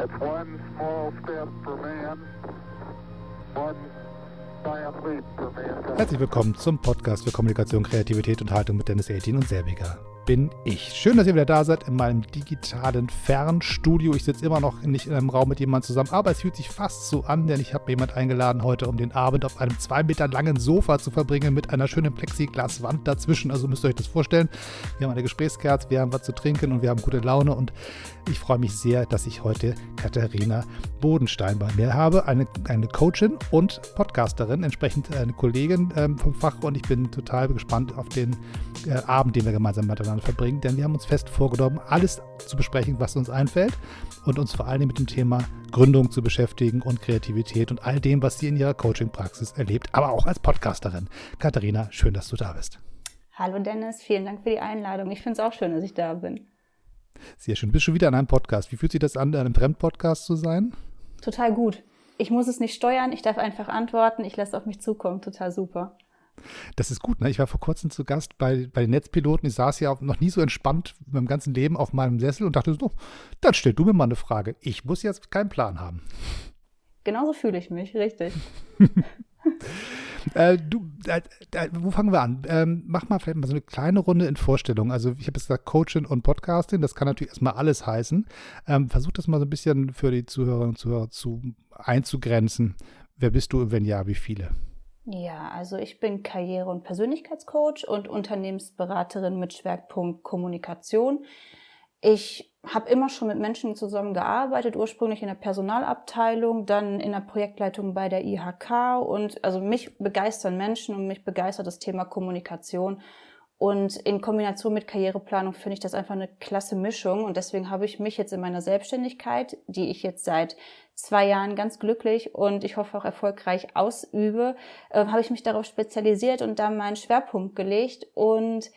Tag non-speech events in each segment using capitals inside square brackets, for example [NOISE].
It's one small step for man, one. Herzlich willkommen zum Podcast für Kommunikation, Kreativität und Haltung mit Dennis 18 und Selbiger bin ich. Schön, dass ihr wieder da seid in meinem digitalen Fernstudio. Ich sitze immer noch nicht in einem Raum mit jemandem zusammen, aber es fühlt sich fast so an, denn ich habe jemand eingeladen heute, um den Abend auf einem zwei Meter langen Sofa zu verbringen mit einer schönen Plexiglaswand dazwischen. Also müsst ihr euch das vorstellen. Wir haben eine Gesprächskerze, wir haben was zu trinken und wir haben gute Laune und ich freue mich sehr, dass ich heute Katharina Bodenstein bei mir habe, eine, eine Coachin und Podcasterin, entsprechend eine Kollegin ähm, vom Fach und ich bin total gespannt auf den äh, Abend, den wir gemeinsam miteinander verbringen, denn wir haben uns fest vorgenommen, alles zu besprechen, was uns einfällt und uns vor allem mit dem Thema Gründung zu beschäftigen und Kreativität und all dem, was sie in ihrer Coaching-Praxis erlebt, aber auch als Podcasterin. Katharina, schön, dass du da bist. Hallo Dennis, vielen Dank für die Einladung. Ich finde es auch schön, dass ich da bin. Sehr schön. Bist schon wieder in einem Podcast. Wie fühlt sich das an, in einem Fremdpodcast zu sein? Total gut. Ich muss es nicht steuern, ich darf einfach antworten, ich lasse auf mich zukommen. Total super. Das ist gut, ne? Ich war vor kurzem zu Gast bei, bei den Netzpiloten. Ich saß ja noch nie so entspannt meinem ganzen Leben auf meinem Sessel und dachte so, dann stell du mir mal eine Frage. Ich muss jetzt keinen Plan haben. Genauso fühle ich mich, richtig. [LAUGHS] äh, du, äh, äh, wo fangen wir an? Ähm, mach mal vielleicht mal so eine kleine Runde in Vorstellung. Also ich habe jetzt gesagt Coaching und Podcasting, das kann natürlich erstmal alles heißen. Ähm, versuch das mal so ein bisschen für die Zuhörerinnen und Zuhörer zu, einzugrenzen. Wer bist du und wenn ja, wie viele? Ja, also ich bin Karriere- und Persönlichkeitscoach und Unternehmensberaterin mit Schwerpunkt Kommunikation. Ich habe immer schon mit Menschen zusammengearbeitet, ursprünglich in der Personalabteilung, dann in der Projektleitung bei der IHK und also mich begeistern Menschen und mich begeistert das Thema Kommunikation und in Kombination mit Karriereplanung finde ich das einfach eine klasse Mischung. Und deswegen habe ich mich jetzt in meiner Selbstständigkeit, die ich jetzt seit zwei Jahren ganz glücklich und ich hoffe auch erfolgreich ausübe, äh, habe ich mich darauf spezialisiert und da meinen Schwerpunkt gelegt und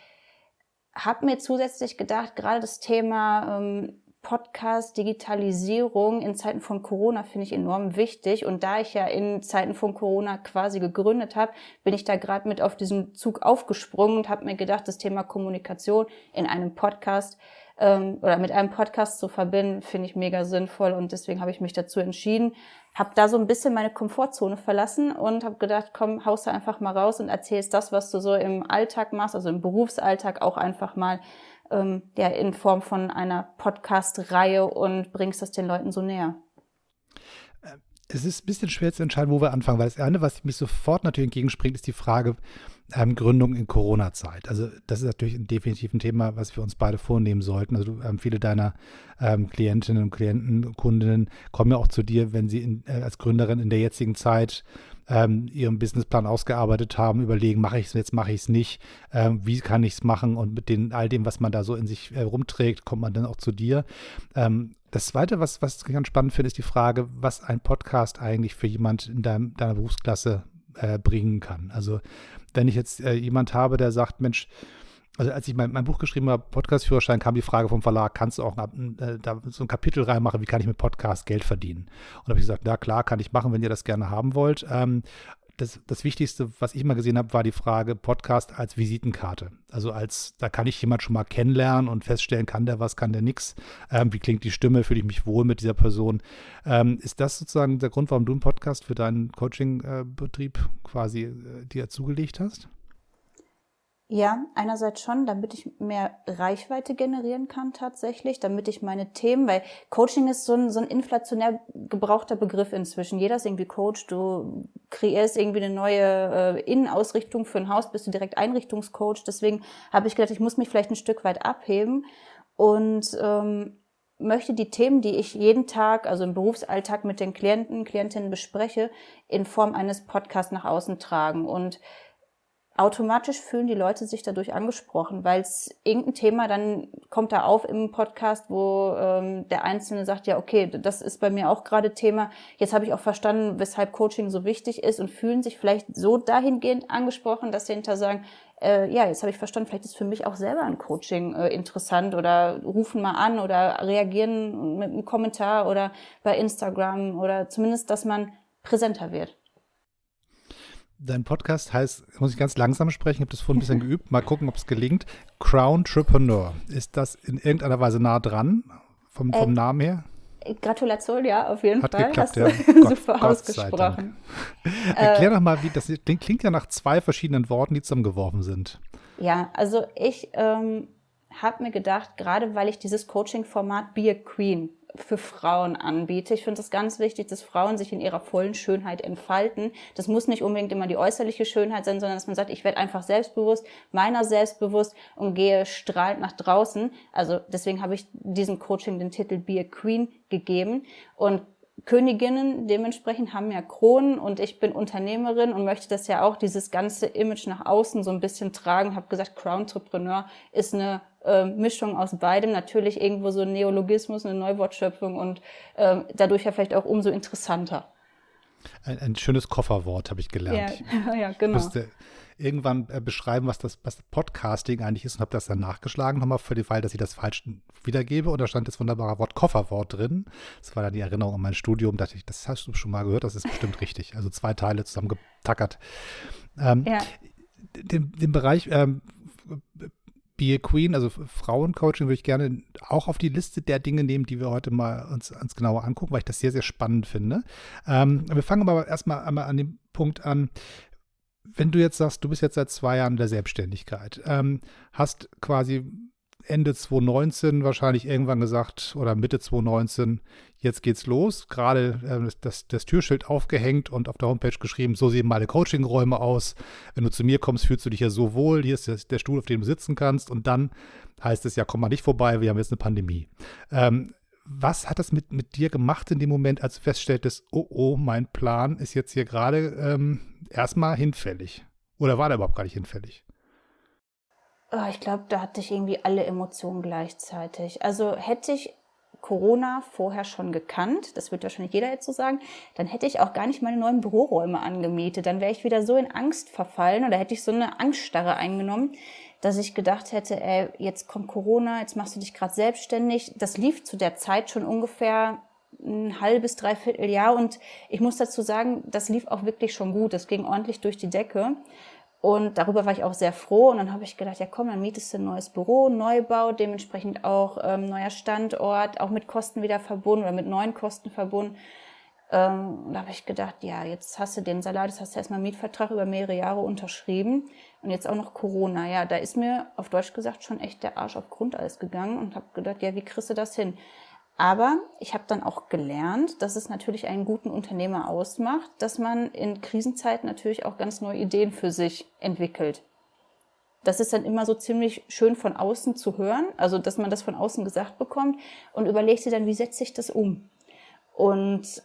habe mir zusätzlich gedacht, gerade das Thema ähm, Podcast, Digitalisierung in Zeiten von Corona finde ich enorm wichtig. Und da ich ja in Zeiten von Corona quasi gegründet habe, bin ich da gerade mit auf diesen Zug aufgesprungen und habe mir gedacht, das Thema Kommunikation in einem Podcast ähm, oder mit einem Podcast zu verbinden, finde ich mega sinnvoll. Und deswegen habe ich mich dazu entschieden, habe da so ein bisschen meine Komfortzone verlassen und habe gedacht, komm, haust da einfach mal raus und erzählst das, was du so im Alltag machst, also im Berufsalltag auch einfach mal ähm, ja, in Form von einer Podcast-Reihe und bringst das den Leuten so näher? Äh, es ist ein bisschen schwer zu entscheiden, wo wir anfangen, weil das eine, was mich sofort natürlich entgegenspringt, ist die Frage ähm, Gründung in Corona-Zeit. Also das ist natürlich definitiv ein Thema, was wir uns beide vornehmen sollten. Also ähm, viele deiner ähm, Klientinnen und Klienten, Kundinnen kommen ja auch zu dir, wenn sie in, äh, als Gründerin in der jetzigen Zeit ähm, ihren Businessplan ausgearbeitet haben, überlegen, mache ich es jetzt, mache ich es nicht, ähm, wie kann ich es machen und mit den, all dem, was man da so in sich äh, rumträgt, kommt man dann auch zu dir. Ähm, das Zweite, was, was ich ganz spannend finde, ist die Frage, was ein Podcast eigentlich für jemand in deinem, deiner Berufsklasse äh, bringen kann. Also wenn ich jetzt äh, jemand habe, der sagt, Mensch, also als ich mein, mein Buch geschrieben habe, Podcast-Führerschein, kam die Frage vom Verlag, kannst du auch äh, da so ein Kapitel reinmachen, wie kann ich mit Podcast Geld verdienen? Und da habe ich gesagt, ja klar, kann ich machen, wenn ihr das gerne haben wollt. Ähm, das, das Wichtigste, was ich mal gesehen habe, war die Frage Podcast als Visitenkarte. Also als, da kann ich jemand schon mal kennenlernen und feststellen, kann der was, kann der nichts, ähm, wie klingt die Stimme, fühle ich mich wohl mit dieser Person. Ähm, ist das sozusagen der Grund, warum du einen Podcast für deinen Coaching-Betrieb äh, quasi äh, dir zugelegt hast? Ja, einerseits schon, damit ich mehr Reichweite generieren kann tatsächlich, damit ich meine Themen, weil Coaching ist so ein, so ein inflationär gebrauchter Begriff inzwischen. Jeder ist irgendwie Coach, du kreierst irgendwie eine neue äh, Innenausrichtung für ein Haus, bist du direkt Einrichtungscoach. Deswegen habe ich gedacht, ich muss mich vielleicht ein Stück weit abheben und ähm, möchte die Themen, die ich jeden Tag, also im Berufsalltag mit den Klienten, Klientinnen bespreche, in Form eines Podcasts nach außen tragen und automatisch fühlen die Leute sich dadurch angesprochen, weil es irgendein Thema dann kommt da auf im Podcast, wo ähm, der Einzelne sagt, ja, okay, das ist bei mir auch gerade Thema. Jetzt habe ich auch verstanden, weshalb Coaching so wichtig ist und fühlen sich vielleicht so dahingehend angesprochen, dass sie hinter sagen, äh, ja, jetzt habe ich verstanden, vielleicht ist für mich auch selber ein Coaching äh, interessant oder rufen mal an oder reagieren mit einem Kommentar oder bei Instagram oder zumindest, dass man präsenter wird. Dein Podcast heißt, muss ich ganz langsam sprechen, ich habe das vorhin ein bisschen geübt, mal gucken, ob es gelingt. Crown Entrepreneur. Ist das in irgendeiner Weise nah dran, vom, vom äh, Namen her? Gratulation, ja, auf jeden Hat Fall. Geklappt, Hast ja. du [LAUGHS] Gott, super Gott ausgesprochen. [LAUGHS] Erklär doch mal, wie das klingt ja nach zwei verschiedenen Worten, die zusammengeworfen sind. Ja, also ich ähm, habe mir gedacht, gerade weil ich dieses Coaching-Format Be a Queen für Frauen anbiete. Ich finde es ganz wichtig, dass Frauen sich in ihrer vollen Schönheit entfalten. Das muss nicht unbedingt immer die äußerliche Schönheit sein, sondern dass man sagt, ich werde einfach selbstbewusst, meiner selbstbewusst und gehe strahlend nach draußen. Also deswegen habe ich diesem Coaching den Titel Be a Queen gegeben. Und Königinnen dementsprechend haben ja Kronen und ich bin Unternehmerin und möchte das ja auch, dieses ganze Image nach außen so ein bisschen tragen. Habe gesagt, Crown-Entrepreneur ist eine äh, Mischung aus beidem. Natürlich irgendwo so ein Neologismus, eine Neuwortschöpfung und äh, dadurch ja vielleicht auch umso interessanter. Ein, ein schönes Kofferwort habe ich gelernt. Ja, [LAUGHS] ja genau. Ich musste irgendwann äh, beschreiben, was das, was Podcasting eigentlich ist und habe das dann nachgeschlagen, nochmal für den Fall, dass ich das falsch wiedergebe. Und da stand das wunderbare Wort Kofferwort drin. Das war dann die Erinnerung an mein Studium. Da dachte ich, das hast du schon mal gehört, das ist bestimmt richtig. Also zwei Teile zusammengetackert. Ähm, ja. den, den Bereich ähm, Be Queen, also Frauencoaching, würde ich gerne auch auf die Liste der Dinge nehmen, die wir heute mal uns, uns genauer angucken, weil ich das sehr, sehr spannend finde. Ähm, wir fangen aber erstmal einmal an dem Punkt an, wenn du jetzt sagst, du bist jetzt seit zwei Jahren in der Selbstständigkeit, ähm, hast quasi Ende 2019 wahrscheinlich irgendwann gesagt oder Mitte 2019, jetzt geht's los. Gerade äh, das, das, Türschild aufgehängt und auf der Homepage geschrieben, so sehen meine Coachingräume aus. Wenn du zu mir kommst, fühlst du dich ja so wohl. Hier ist der, der Stuhl, auf dem du sitzen kannst. Und dann heißt es ja, komm mal nicht vorbei, wir haben jetzt eine Pandemie. Ähm, was hat das mit, mit dir gemacht in dem Moment, als du feststelltest, oh, oh, mein Plan ist jetzt hier gerade ähm, erstmal hinfällig? Oder war der überhaupt gar nicht hinfällig? Oh, ich glaube, da hatte ich irgendwie alle Emotionen gleichzeitig. Also hätte ich Corona vorher schon gekannt, das wird wahrscheinlich jeder jetzt so sagen, dann hätte ich auch gar nicht meine neuen Büroräume angemietet. Dann wäre ich wieder so in Angst verfallen oder hätte ich so eine Angststarre eingenommen, dass ich gedacht hätte, ey, jetzt kommt Corona, jetzt machst du dich gerade selbstständig. Das lief zu der Zeit schon ungefähr ein halbes, dreiviertel Jahr und ich muss dazu sagen, das lief auch wirklich schon gut. Das ging ordentlich durch die Decke. Und darüber war ich auch sehr froh. Und dann habe ich gedacht, ja komm, dann mietest du ein neues Büro, Neubau, dementsprechend auch ähm, neuer Standort, auch mit Kosten wieder verbunden oder mit neuen Kosten verbunden. Ähm, da habe ich gedacht, ja, jetzt hast du den Salat, jetzt hast du erstmal einen Mietvertrag über mehrere Jahre unterschrieben und jetzt auch noch Corona. Ja, da ist mir auf Deutsch gesagt schon echt der Arsch auf Grundeis gegangen und habe gedacht, ja, wie kriegst du das hin? Aber ich habe dann auch gelernt, dass es natürlich einen guten Unternehmer ausmacht, dass man in Krisenzeiten natürlich auch ganz neue Ideen für sich entwickelt. Das ist dann immer so ziemlich schön von außen zu hören, also dass man das von außen gesagt bekommt und überlegt sich dann, wie setze ich das um? Und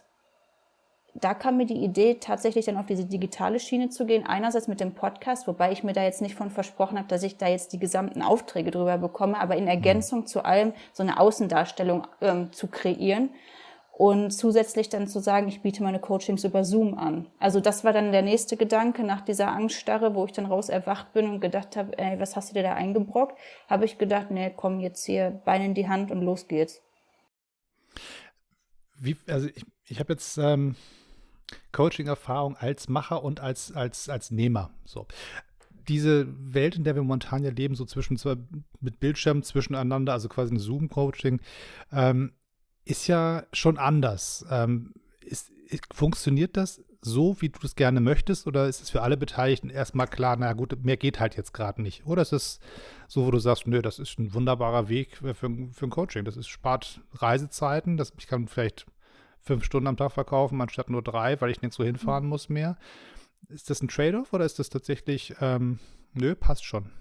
da kam mir die Idee, tatsächlich dann auf diese digitale Schiene zu gehen. Einerseits mit dem Podcast, wobei ich mir da jetzt nicht von versprochen habe, dass ich da jetzt die gesamten Aufträge drüber bekomme, aber in Ergänzung zu allem so eine Außendarstellung ähm, zu kreieren und zusätzlich dann zu sagen, ich biete meine Coachings über Zoom an. Also das war dann der nächste Gedanke nach dieser Angststarre, wo ich dann raus erwacht bin und gedacht habe, ey, was hast du dir da eingebrockt? Habe ich gedacht, nee, komm jetzt hier Beine in die Hand und los geht's. Wie, also ich, ich habe jetzt ähm, Coaching-Erfahrung als Macher und als, als, als Nehmer. So. Diese Welt, in der wir momentan ja leben, so zwischen mit Bildschirmen zwischeneinander, also quasi ein Zoom-Coaching, ähm, ist ja schon anders. Ähm, ist, funktioniert das so, wie du das gerne möchtest, oder ist es für alle Beteiligten erstmal klar, na gut, mehr geht halt jetzt gerade nicht? Oder ist es so, wo du sagst, nö, das ist ein wunderbarer Weg für, für ein Coaching. Das ist, spart Reisezeiten, das, ich kann vielleicht fünf Stunden am Tag verkaufen, anstatt nur drei, weil ich nirgendwo hinfahren mhm. muss mehr. Ist das ein Trade-off oder ist das tatsächlich, ähm, nö, passt schon?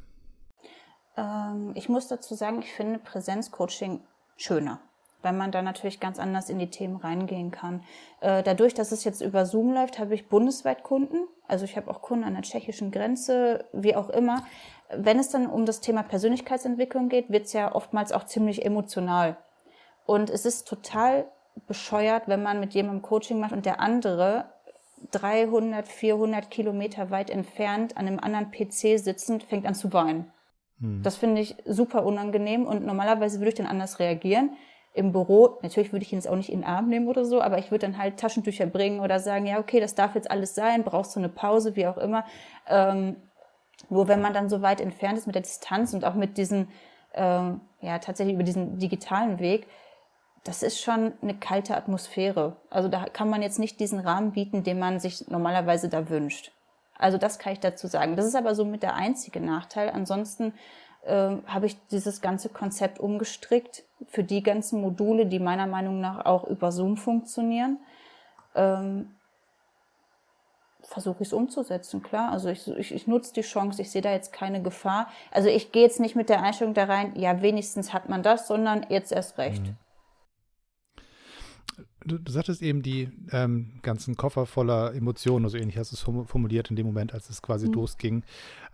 Ähm, ich muss dazu sagen, ich finde Präsenzcoaching schöner, weil man da natürlich ganz anders in die Themen reingehen kann. Äh, dadurch, dass es jetzt über Zoom läuft, habe ich bundesweit Kunden. Also ich habe auch Kunden an der tschechischen Grenze, wie auch immer. Wenn es dann um das Thema Persönlichkeitsentwicklung geht, wird es ja oftmals auch ziemlich emotional. Und es ist total bescheuert, wenn man mit jemandem Coaching macht und der andere 300, 400 Kilometer weit entfernt an einem anderen PC sitzend fängt an zu weinen. Hm. Das finde ich super unangenehm und normalerweise würde ich dann anders reagieren. Im Büro, natürlich würde ich ihn jetzt auch nicht in den Arm nehmen oder so, aber ich würde dann halt Taschentücher bringen oder sagen, ja, okay, das darf jetzt alles sein, brauchst du eine Pause, wie auch immer. Ähm, nur wenn man dann so weit entfernt ist mit der Distanz und auch mit diesen, ähm, ja, tatsächlich über diesen digitalen Weg, das ist schon eine kalte Atmosphäre. Also da kann man jetzt nicht diesen Rahmen bieten, den man sich normalerweise da wünscht. Also das kann ich dazu sagen. Das ist aber so mit der einzige Nachteil. Ansonsten äh, habe ich dieses ganze Konzept umgestrickt für die ganzen Module, die meiner Meinung nach auch über Zoom funktionieren. Ähm, versuche ich es umzusetzen, klar. Also ich, ich, ich nutze die Chance, ich sehe da jetzt keine Gefahr. Also ich gehe jetzt nicht mit der Einstellung da rein, ja, wenigstens hat man das, sondern jetzt erst recht. Mhm du, du sagtest eben die ähm, ganzen Koffer voller Emotionen, so ähnlich hast du es formuliert in dem Moment, als es quasi mhm. losging.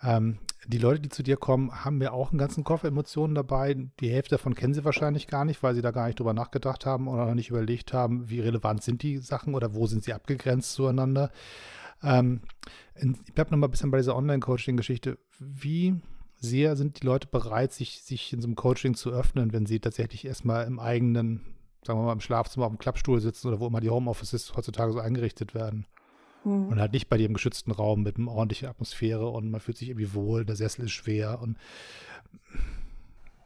Ähm, die Leute, die zu dir kommen, haben ja auch einen ganzen Koffer Emotionen dabei. Die Hälfte davon kennen sie wahrscheinlich gar nicht, weil sie da gar nicht drüber nachgedacht haben oder noch nicht überlegt haben, wie relevant sind die Sachen oder wo sind sie abgegrenzt zueinander. Ähm, ich bleibe nochmal ein bisschen bei dieser Online-Coaching-Geschichte. Wie sehr sind die Leute bereit, sich, sich in so einem Coaching zu öffnen, wenn sie tatsächlich erstmal im eigenen sagen wir mal, im Schlafzimmer auf dem Klappstuhl sitzen oder wo immer die Homeoffices heutzutage so eingerichtet werden. Mhm. Und halt nicht bei dir im geschützten Raum mit einer ordentlichen Atmosphäre und man fühlt sich irgendwie wohl, der Sessel ist schwer und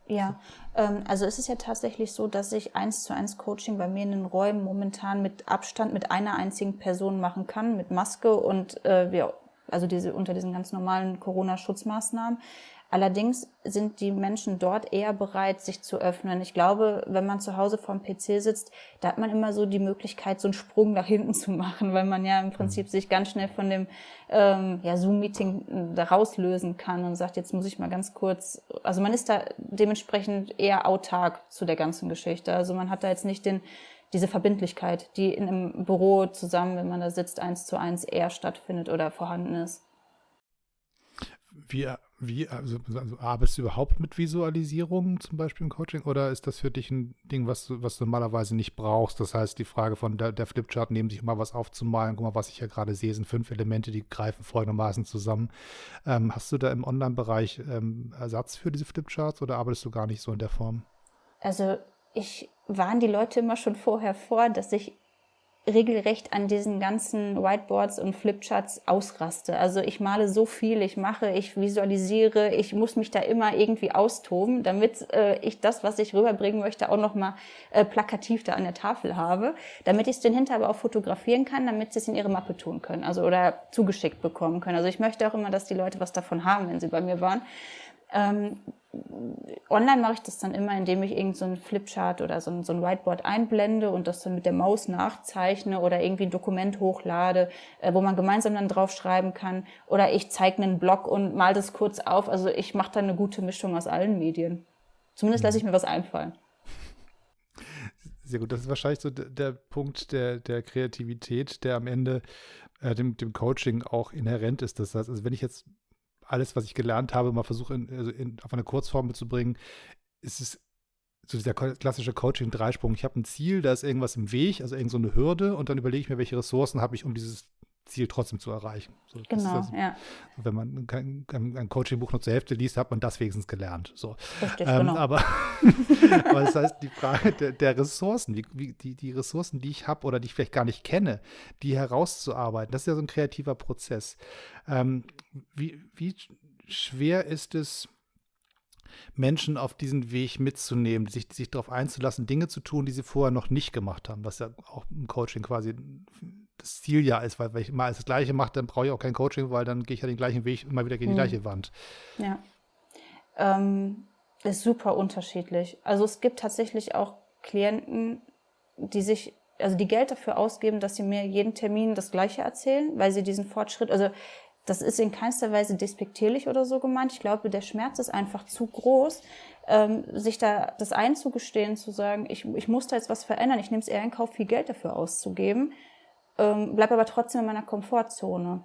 ja, ähm, also es ist ja tatsächlich so, dass ich eins zu eins Coaching bei mir in den Räumen momentan mit Abstand mit einer einzigen Person machen kann, mit Maske und äh, wir, also diese unter diesen ganz normalen Corona-Schutzmaßnahmen. Allerdings sind die Menschen dort eher bereit, sich zu öffnen. Ich glaube, wenn man zu Hause vorm PC sitzt, da hat man immer so die Möglichkeit, so einen Sprung nach hinten zu machen, weil man ja im Prinzip mhm. sich ganz schnell von dem ähm, ja, Zoom-Meeting da rauslösen kann und sagt, jetzt muss ich mal ganz kurz, also man ist da dementsprechend eher autark zu der ganzen Geschichte. Also man hat da jetzt nicht den, diese Verbindlichkeit, die in einem Büro zusammen, wenn man da sitzt, eins zu eins eher stattfindet oder vorhanden ist. Wie wie, also, also arbeitest du überhaupt mit Visualisierungen zum Beispiel im Coaching oder ist das für dich ein Ding, was du, was du normalerweise nicht brauchst? Das heißt, die Frage von der, der Flipchart, nehmen sich mal was aufzumalen, guck mal, was ich ja gerade sehe, sind fünf Elemente, die greifen folgendermaßen zusammen. Ähm, hast du da im Online-Bereich ähm, Ersatz für diese Flipcharts oder arbeitest du gar nicht so in der Form? Also ich warne die Leute immer schon vorher vor, dass ich regelrecht an diesen ganzen Whiteboards und Flipcharts ausraste. Also ich male so viel, ich mache, ich visualisiere, ich muss mich da immer irgendwie austoben, damit äh, ich das, was ich rüberbringen möchte, auch nochmal äh, plakativ da an der Tafel habe, damit ich es den hinterher aber auch fotografieren kann, damit sie es in ihre Mappe tun können, also oder zugeschickt bekommen können. Also ich möchte auch immer, dass die Leute was davon haben, wenn sie bei mir waren. Ähm, online mache ich das dann immer, indem ich irgendein so Flipchart oder so ein, so ein, Whiteboard einblende und das dann mit der Maus nachzeichne oder irgendwie ein Dokument hochlade, äh, wo man gemeinsam dann drauf schreiben kann. Oder ich zeige einen Blog und mal das kurz auf. Also ich mache da eine gute Mischung aus allen Medien. Zumindest lasse ich mir was einfallen. Sehr gut. Das ist wahrscheinlich so der, der Punkt der, der Kreativität, der am Ende äh, dem, dem Coaching auch inhärent ist. Das heißt, also wenn ich jetzt alles, was ich gelernt habe, mal versuche in, also in, auf eine Kurzform mitzubringen, ist es so dieser klassische Coaching-Dreisprung. Ich habe ein Ziel, da ist irgendwas im Weg, also irgend so eine Hürde und dann überlege ich mir, welche Ressourcen habe ich, um dieses Ziel trotzdem zu erreichen. So, genau, also, ja. Wenn man kein, ein Coaching-Buch nur zur Hälfte liest, hat man das wenigstens gelernt. So. Richtig, ähm, genau. aber, [LAUGHS] aber das heißt, die Frage der, der Ressourcen, wie, wie, die, die Ressourcen, die ich habe oder die ich vielleicht gar nicht kenne, die herauszuarbeiten, das ist ja so ein kreativer Prozess. Ähm, wie, wie schwer ist es, Menschen auf diesen Weg mitzunehmen, sich, sich darauf einzulassen, Dinge zu tun, die sie vorher noch nicht gemacht haben, was ja auch im Coaching quasi das Ziel ja ist, weil wenn ich immer alles das Gleiche mache, dann brauche ich auch kein Coaching, weil dann gehe ich ja den gleichen Weg immer wieder gegen die hm. gleiche Wand. Ja. Ähm, ist super unterschiedlich. Also es gibt tatsächlich auch Klienten, die sich, also die Geld dafür ausgeben, dass sie mir jeden Termin das Gleiche erzählen, weil sie diesen Fortschritt, also das ist in keinster Weise despektierlich oder so gemeint. Ich glaube, der Schmerz ist einfach zu groß, ähm, sich da das einzugestehen, zu sagen, ich, ich muss da jetzt was verändern. Ich nehme es eher in Kauf, viel Geld dafür auszugeben, ähm, bleib aber trotzdem in meiner Komfortzone.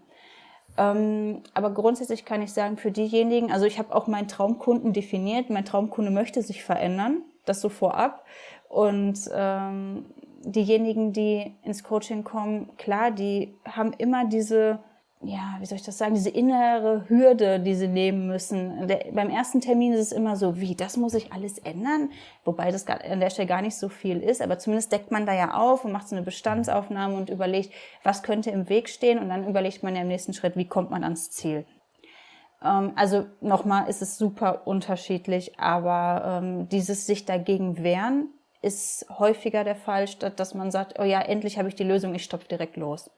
Ähm, aber grundsätzlich kann ich sagen, für diejenigen, also ich habe auch meinen Traumkunden definiert. Mein Traumkunde möchte sich verändern, das so vorab. Und ähm, diejenigen, die ins Coaching kommen, klar, die haben immer diese ja, wie soll ich das sagen, diese innere Hürde, die sie nehmen müssen. Der, beim ersten Termin ist es immer so, wie, das muss ich alles ändern? Wobei das an der Stelle gar nicht so viel ist, aber zumindest deckt man da ja auf und macht so eine Bestandsaufnahme und überlegt, was könnte im Weg stehen und dann überlegt man ja im nächsten Schritt, wie kommt man ans Ziel. Ähm, also nochmal ist es super unterschiedlich, aber ähm, dieses sich dagegen wehren, ist häufiger der Fall, statt dass man sagt, oh ja, endlich habe ich die Lösung, ich stopfe direkt los.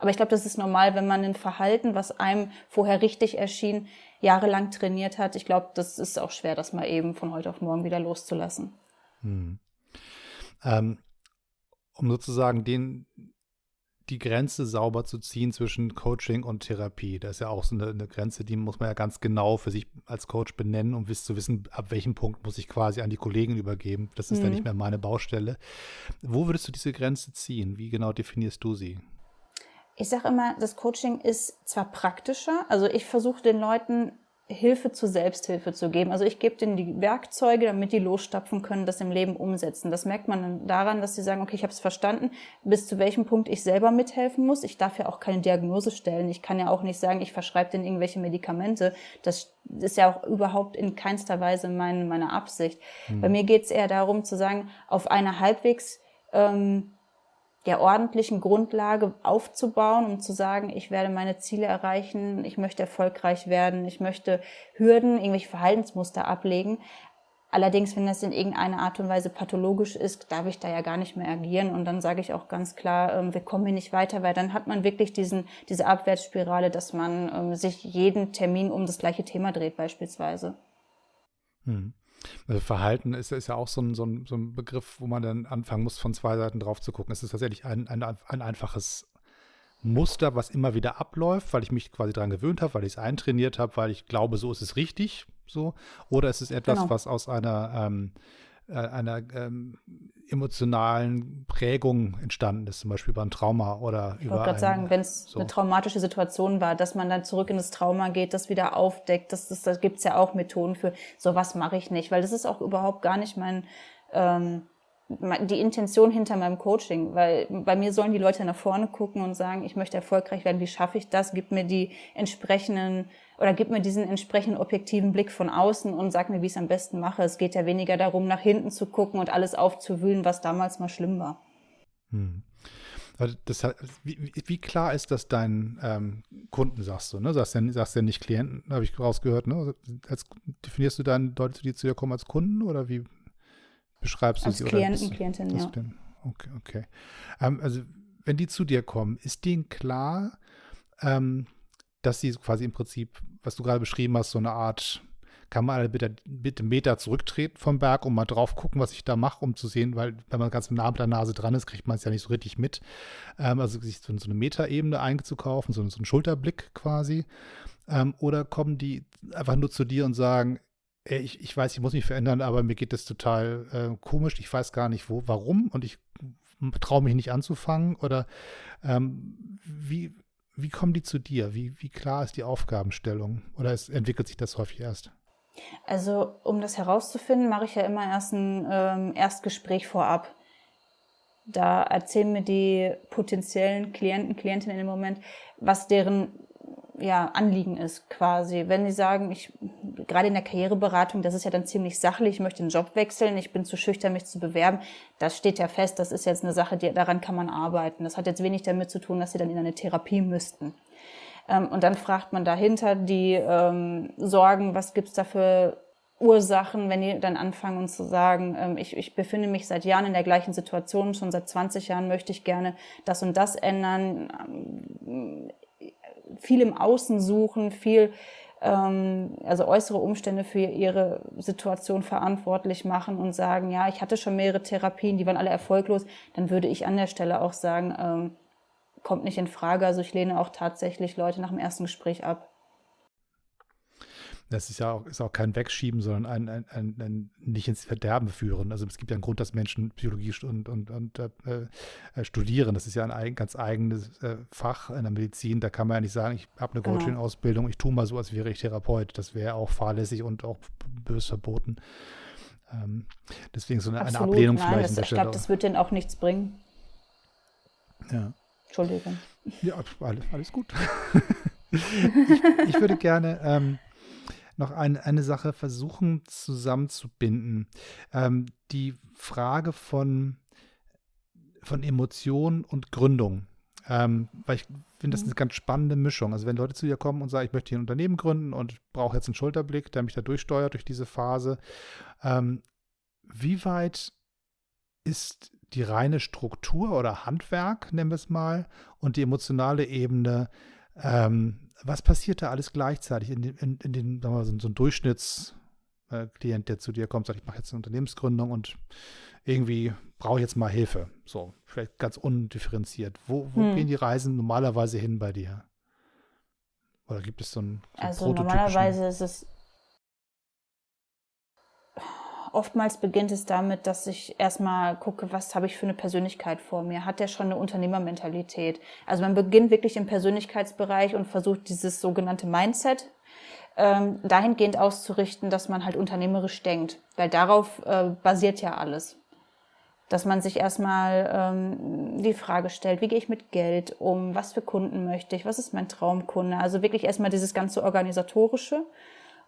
Aber ich glaube, das ist normal, wenn man ein Verhalten, was einem vorher richtig erschien, jahrelang trainiert hat. Ich glaube, das ist auch schwer, das mal eben von heute auf morgen wieder loszulassen. Hm. Ähm, um sozusagen den, die Grenze sauber zu ziehen zwischen Coaching und Therapie. Das ist ja auch so eine, eine, Grenze, die muss man ja ganz genau für sich als Coach benennen, um zu wissen, ab welchem Punkt muss ich quasi an die Kollegen übergeben. Das ist mhm. dann nicht mehr meine Baustelle. Wo würdest du diese Grenze ziehen? Wie genau definierst du sie? Ich sage immer, das Coaching ist zwar praktischer, also ich versuche den Leuten Hilfe zur Selbsthilfe zu geben. Also ich gebe denen die Werkzeuge, damit die losstapfen können, das im Leben umsetzen. Das merkt man dann daran, dass sie sagen, okay, ich habe es verstanden, bis zu welchem Punkt ich selber mithelfen muss. Ich darf ja auch keine Diagnose stellen. Ich kann ja auch nicht sagen, ich verschreibe denen irgendwelche Medikamente. Das ist ja auch überhaupt in keinster Weise mein, meine Absicht. Hm. Bei mir geht es eher darum zu sagen, auf eine halbwegs ähm, der ordentlichen Grundlage aufzubauen, um zu sagen, ich werde meine Ziele erreichen, ich möchte erfolgreich werden, ich möchte Hürden, irgendwelche Verhaltensmuster ablegen. Allerdings, wenn das in irgendeiner Art und Weise pathologisch ist, darf ich da ja gar nicht mehr agieren. Und dann sage ich auch ganz klar, ähm, wir kommen hier nicht weiter, weil dann hat man wirklich diesen, diese Abwärtsspirale, dass man ähm, sich jeden Termin um das gleiche Thema dreht beispielsweise. Hm. Also Verhalten ist, ist ja auch so ein, so, ein, so ein Begriff, wo man dann anfangen muss, von zwei Seiten drauf zu gucken. Es ist tatsächlich ein, ein, ein einfaches Muster, was immer wieder abläuft, weil ich mich quasi daran gewöhnt habe, weil ich es eintrainiert habe, weil ich glaube, so ist es richtig. So. Oder es ist etwas, genau. was aus einer ähm, äh, einer ähm, emotionalen Prägung entstanden ist, zum Beispiel über ein Trauma oder ich über. Ich wollte gerade sagen, wenn es so. eine traumatische Situation war, dass man dann zurück in das Trauma geht, das wieder aufdeckt, das, das, das gibt es ja auch Methoden für. Sowas mache ich nicht, weil das ist auch überhaupt gar nicht mein. Ähm, die Intention hinter meinem Coaching, weil bei mir sollen die Leute nach vorne gucken und sagen, ich möchte erfolgreich werden, wie schaffe ich das? Gib mir die entsprechenden oder gib mir diesen entsprechenden objektiven Blick von außen und sag mir, wie ich es am besten mache. Es geht ja weniger darum, nach hinten zu gucken und alles aufzuwühlen, was damals mal schlimm war. Hm. Das, wie, wie, klar ist das deinen ähm, Kunden, sagst du, ne? Sagst ja, sagst ja nicht Klienten, habe ich rausgehört, ne? Als, definierst du dann Leute, die zu dir kommen als Kunden oder wie beschreibst du als sie? Klienten, oder Klientin, ja. Okay, okay. Ähm, also, wenn die zu dir kommen, ist denen klar, ähm, dass sie quasi im Prinzip, was du gerade beschrieben hast, so eine Art, kann man alle bitte, bitte Meter zurücktreten vom Berg und mal drauf gucken, was ich da mache, um zu sehen, weil wenn man ganz nah mit der Nase dran ist, kriegt man es ja nicht so richtig mit. Ähm, also sich so, so eine Metaebene einzukaufen, so, so einen Schulterblick quasi. Ähm, oder kommen die einfach nur zu dir und sagen, ich, ich weiß, ich muss mich verändern, aber mir geht das total äh, komisch, ich weiß gar nicht wo, warum und ich traue mich nicht anzufangen oder ähm, wie, wie kommen die zu dir? Wie, wie klar ist die Aufgabenstellung? Oder es entwickelt sich das häufig erst? Also, um das herauszufinden, mache ich ja immer erst ein ähm, Erstgespräch vorab. Da erzählen mir die potenziellen Klienten, Klientinnen im Moment, was deren ja, Anliegen ist quasi. Wenn sie sagen, ich, gerade in der Karriereberatung, das ist ja dann ziemlich sachlich, ich möchte den Job wechseln, ich bin zu schüchtern, mich zu bewerben, das steht ja fest, das ist jetzt eine Sache, die, daran kann man arbeiten. Das hat jetzt wenig damit zu tun, dass sie dann in eine Therapie müssten. Ähm, und dann fragt man dahinter die ähm, Sorgen, was gibt's da für Ursachen, wenn die dann anfangen zu sagen, ähm, ich, ich befinde mich seit Jahren in der gleichen Situation, schon seit 20 Jahren möchte ich gerne das und das ändern ähm, viel im Außen suchen, viel ähm, also äußere Umstände für ihre Situation verantwortlich machen und sagen, ja, ich hatte schon mehrere Therapien, die waren alle erfolglos, dann würde ich an der Stelle auch sagen, ähm, kommt nicht in Frage. Also ich lehne auch tatsächlich Leute nach dem ersten Gespräch ab. Das ist ja auch, ist auch kein Wegschieben, sondern ein, ein, ein, ein, nicht ins Verderben führen. Also es gibt ja einen Grund, dass Menschen Psychologie und, und, und äh, äh, studieren. Das ist ja ein ganz eigenes äh, Fach in der Medizin. Da kann man ja nicht sagen, ich habe eine genau. Coaching-Ausbildung, ich tue mal so, als wäre ich Therapeut. Das wäre auch fahrlässig und auch bös verboten. Ähm, deswegen so eine, Absolut, eine Ablehnung nein, vielleicht. Das, ich glaube, das wird denen auch nichts bringen. Ja. Entschuldigung. Ja, alles, alles gut. [LAUGHS] ich, ich, würde gerne ähm, noch ein, eine Sache versuchen zusammenzubinden. Ähm, die Frage von, von Emotion und Gründung. Ähm, weil ich finde, das ist eine ganz spannende Mischung. Also wenn Leute zu dir kommen und sagen, ich möchte hier ein Unternehmen gründen und brauche jetzt einen Schulterblick, der mich da durchsteuert durch diese Phase, ähm, wie weit ist die reine Struktur oder Handwerk, nennen wir es mal, und die emotionale Ebene. Ähm, was passiert da alles gleichzeitig in, den, in, in den, sagen wir mal, so, so ein Durchschnittsklient, der zu dir kommt, sagt, ich mache jetzt eine Unternehmensgründung und irgendwie brauche ich jetzt mal Hilfe. So, vielleicht ganz undifferenziert. Wo, wo hm. gehen die Reisen normalerweise hin bei dir? Oder gibt es so ein so Also normalerweise ist es oftmals beginnt es damit, dass ich erstmal gucke, was habe ich für eine Persönlichkeit vor mir? Hat der schon eine Unternehmermentalität? Also man beginnt wirklich im Persönlichkeitsbereich und versucht dieses sogenannte Mindset ähm, dahingehend auszurichten, dass man halt unternehmerisch denkt, weil darauf äh, basiert ja alles. Dass man sich erstmal ähm, die Frage stellt, wie gehe ich mit Geld um, was für Kunden möchte ich, was ist mein Traumkunde? Also wirklich erstmal dieses ganze organisatorische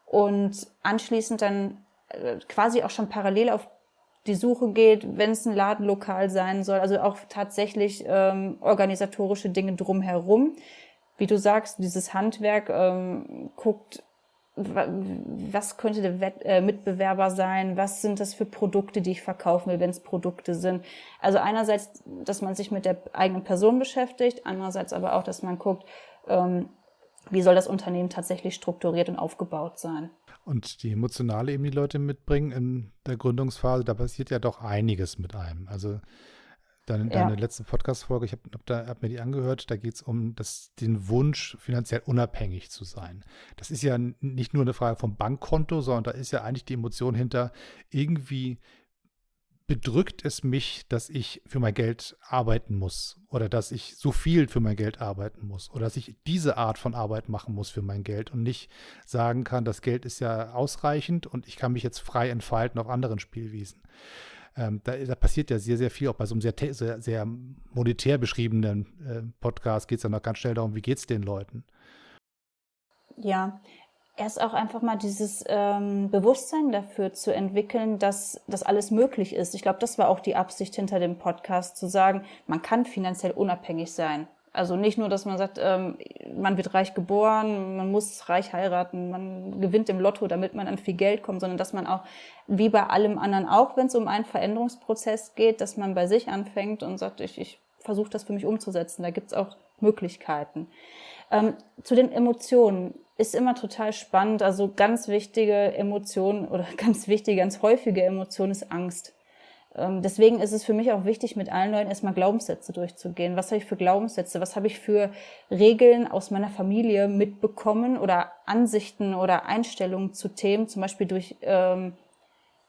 und anschließend dann quasi auch schon parallel auf die Suche geht, wenn es ein Ladenlokal sein soll, also auch tatsächlich ähm, organisatorische Dinge drumherum. Wie du sagst, dieses Handwerk ähm, guckt, was könnte der Wett äh, Mitbewerber sein, was sind das für Produkte, die ich verkaufen will, wenn es Produkte sind. Also einerseits, dass man sich mit der eigenen Person beschäftigt, andererseits aber auch, dass man guckt, ähm, wie soll das Unternehmen tatsächlich strukturiert und aufgebaut sein und die emotionale eben die Leute mitbringen in der Gründungsphase, da passiert ja doch einiges mit einem. Also deine, ja. deine letzte Podcast-Folge, ich habe hab hab mir die angehört, da geht es um das, den Wunsch, finanziell unabhängig zu sein. Das ist ja nicht nur eine Frage vom Bankkonto, sondern da ist ja eigentlich die Emotion hinter, irgendwie bedrückt es mich, dass ich für mein Geld arbeiten muss oder dass ich so viel für mein Geld arbeiten muss oder dass ich diese Art von Arbeit machen muss für mein Geld und nicht sagen kann, das Geld ist ja ausreichend und ich kann mich jetzt frei entfalten auf anderen Spielwiesen. Ähm, da, da, passiert ja sehr, sehr viel. Auch bei so einem sehr, sehr, sehr monetär beschriebenen äh, Podcast geht es dann auch ganz schnell darum, wie geht es den Leuten. Ja, erst auch einfach mal dieses ähm, Bewusstsein dafür zu entwickeln, dass das alles möglich ist. Ich glaube, das war auch die Absicht hinter dem Podcast, zu sagen, man kann finanziell unabhängig sein. Also nicht nur, dass man sagt, ähm, man wird reich geboren, man muss reich heiraten, man gewinnt im Lotto, damit man an viel Geld kommt, sondern dass man auch, wie bei allem anderen auch, wenn es um einen Veränderungsprozess geht, dass man bei sich anfängt und sagt, ich, ich versuche das für mich umzusetzen. Da gibt's auch Möglichkeiten. Ähm, zu den Emotionen ist immer total spannend. Also ganz wichtige Emotion oder [LAUGHS] ganz wichtige, ganz häufige Emotion ist Angst. Ähm, deswegen ist es für mich auch wichtig, mit allen Leuten erstmal Glaubenssätze durchzugehen. Was habe ich für Glaubenssätze? Was habe ich für Regeln aus meiner Familie mitbekommen oder Ansichten oder Einstellungen zu Themen, zum Beispiel durch ähm,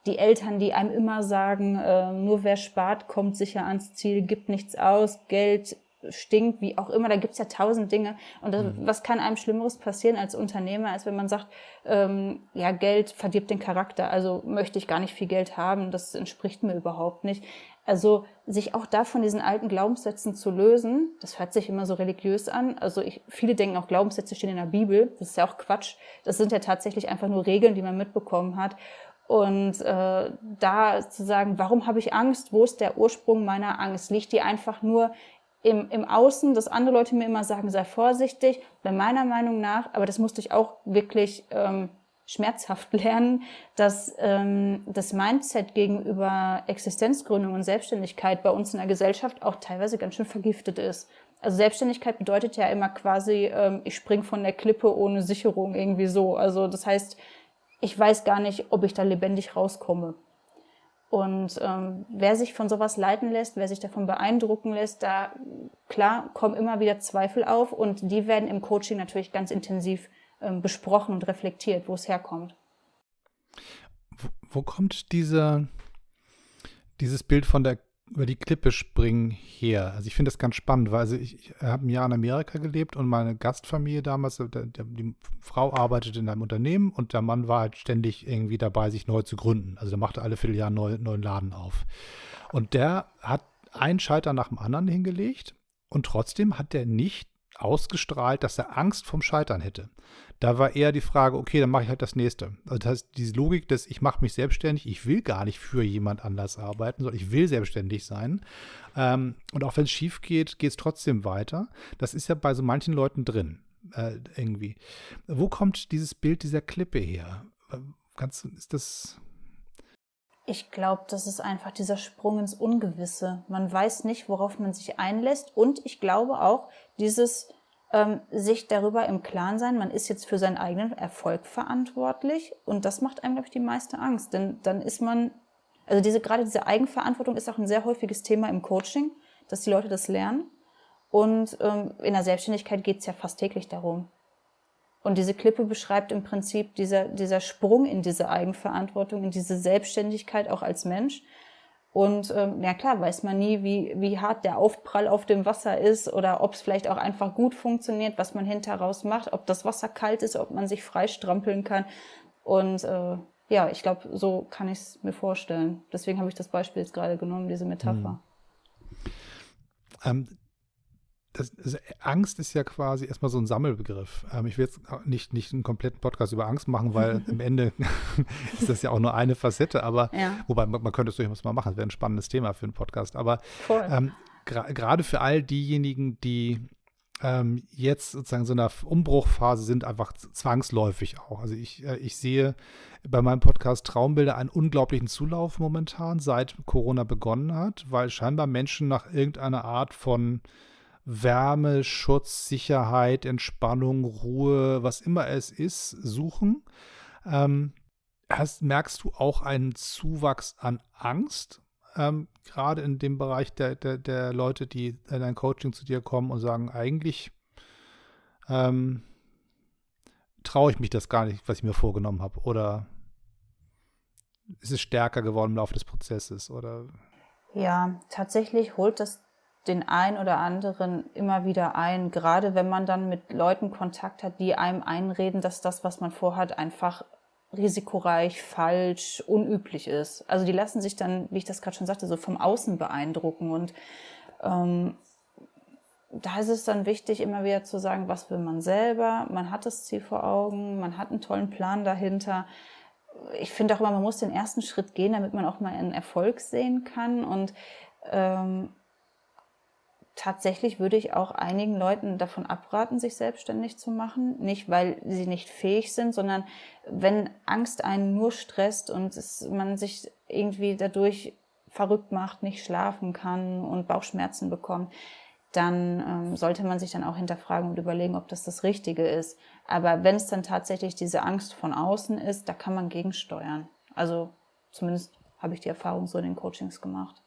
die Eltern, die einem immer sagen, äh, nur wer spart, kommt sicher ans Ziel, gibt nichts aus, Geld stinkt, wie auch immer, da gibt's ja tausend Dinge. Und das, mhm. was kann einem Schlimmeres passieren als Unternehmer, als wenn man sagt, ähm, ja, Geld verdirbt den Charakter, also möchte ich gar nicht viel Geld haben, das entspricht mir überhaupt nicht. Also sich auch da von diesen alten Glaubenssätzen zu lösen, das hört sich immer so religiös an. Also ich, viele denken auch, Glaubenssätze stehen in der Bibel. Das ist ja auch Quatsch. Das sind ja tatsächlich einfach nur Regeln, die man mitbekommen hat. Und äh, da zu sagen, warum habe ich Angst? Wo ist der Ursprung meiner Angst? Liegt die einfach nur im, im Außen, dass andere Leute mir immer sagen, sei vorsichtig. Bei meiner Meinung nach, aber das musste ich auch wirklich ähm, schmerzhaft [LAUGHS] lernen, dass ähm, das Mindset gegenüber Existenzgründung und Selbstständigkeit bei uns in der Gesellschaft auch teilweise ganz schön vergiftet ist. Also Selbstständigkeit bedeutet ja immer quasi, ähm, ich spring von der Klippe ohne Sicherung irgendwie so. Also das heißt, ich weiß gar nicht, ob ich da lebendig rauskomme. Und ähm, wer sich von sowas leiten lässt, wer sich davon beeindrucken lässt, da klar kommen immer wieder Zweifel auf und die werden im Coaching natürlich ganz intensiv ähm, besprochen und reflektiert, wo es herkommt. Wo, wo kommt diese, dieses Bild von der über die Klippe springen her. Also ich finde das ganz spannend, weil also ich, ich habe ein Jahr in Amerika gelebt und meine Gastfamilie damals, der, der, die Frau arbeitete in einem Unternehmen und der Mann war halt ständig irgendwie dabei, sich neu zu gründen. Also der machte alle Vierteljahr einen neuen, neuen Laden auf. Und der hat einen Scheiter nach dem anderen hingelegt und trotzdem hat der nicht ausgestrahlt, dass er Angst vom Scheitern hätte. Da war eher die Frage, okay, dann mache ich halt das nächste. Also das heißt, diese Logik dass ich mache mich selbstständig, ich will gar nicht für jemand anders arbeiten, sondern ich will selbstständig sein. Ähm, und auch wenn es schief geht, geht es trotzdem weiter. Das ist ja bei so manchen Leuten drin, äh, irgendwie. Wo kommt dieses Bild dieser Klippe her? Kannst, ist das Ich glaube, das ist einfach dieser Sprung ins Ungewisse. Man weiß nicht, worauf man sich einlässt. Und ich glaube auch, dieses ähm, sich darüber im Klaren sein, man ist jetzt für seinen eigenen Erfolg verantwortlich. Und das macht einem, glaube ich, die meiste Angst. Denn dann ist man, also diese, gerade diese Eigenverantwortung ist auch ein sehr häufiges Thema im Coaching, dass die Leute das lernen. Und ähm, in der Selbstständigkeit geht es ja fast täglich darum. Und diese Klippe beschreibt im Prinzip dieser, dieser Sprung in diese Eigenverantwortung, in diese Selbstständigkeit auch als Mensch. Und ähm, ja klar, weiß man nie, wie, wie hart der Aufprall auf dem Wasser ist oder ob es vielleicht auch einfach gut funktioniert, was man hinterher macht, ob das Wasser kalt ist, ob man sich freistrampeln kann. Und äh, ja, ich glaube, so kann ich es mir vorstellen. Deswegen habe ich das Beispiel jetzt gerade genommen, diese Metapher. Hm. Ähm, das, das, Angst ist ja quasi erstmal so ein Sammelbegriff. Ähm, ich will jetzt nicht, nicht einen kompletten Podcast über Angst machen, weil [LAUGHS] am Ende [LAUGHS] ist das ja auch nur eine Facette, aber ja. wobei man, man, könnte es durchaus mal machen, das wäre ein spannendes Thema für einen Podcast. Aber ähm, gerade für all diejenigen, die ähm, jetzt sozusagen so einer Umbruchphase sind, einfach zwangsläufig auch. Also ich, äh, ich sehe bei meinem Podcast Traumbilder einen unglaublichen Zulauf momentan, seit Corona begonnen hat, weil scheinbar Menschen nach irgendeiner Art von Wärme, Schutz, Sicherheit, Entspannung, Ruhe, was immer es ist, suchen. Ähm, hast, merkst du auch einen Zuwachs an Angst? Ähm, gerade in dem Bereich der, der, der Leute, die in ein Coaching zu dir kommen und sagen, eigentlich ähm, traue ich mich das gar nicht, was ich mir vorgenommen habe. Oder ist es stärker geworden im Laufe des Prozesses? Oder? Ja, tatsächlich holt das den einen oder anderen immer wieder ein, gerade wenn man dann mit Leuten Kontakt hat, die einem einreden, dass das, was man vorhat, einfach risikoreich, falsch, unüblich ist. Also die lassen sich dann, wie ich das gerade schon sagte, so vom Außen beeindrucken. Und ähm, da ist es dann wichtig, immer wieder zu sagen, was will man selber? Man hat das Ziel vor Augen, man hat einen tollen Plan dahinter. Ich finde auch immer, man muss den ersten Schritt gehen, damit man auch mal einen Erfolg sehen kann. Und ähm, tatsächlich würde ich auch einigen Leuten davon abraten, sich selbstständig zu machen. Nicht, weil sie nicht fähig sind, sondern wenn Angst einen nur stresst und es, man sich irgendwie dadurch verrückt macht, nicht schlafen kann und Bauchschmerzen bekommt, dann ähm, sollte man sich dann auch hinterfragen und überlegen, ob das das Richtige ist. Aber wenn es dann tatsächlich diese Angst von außen ist, da kann man gegensteuern. Also zumindest habe ich die Erfahrung so in den Coachings gemacht.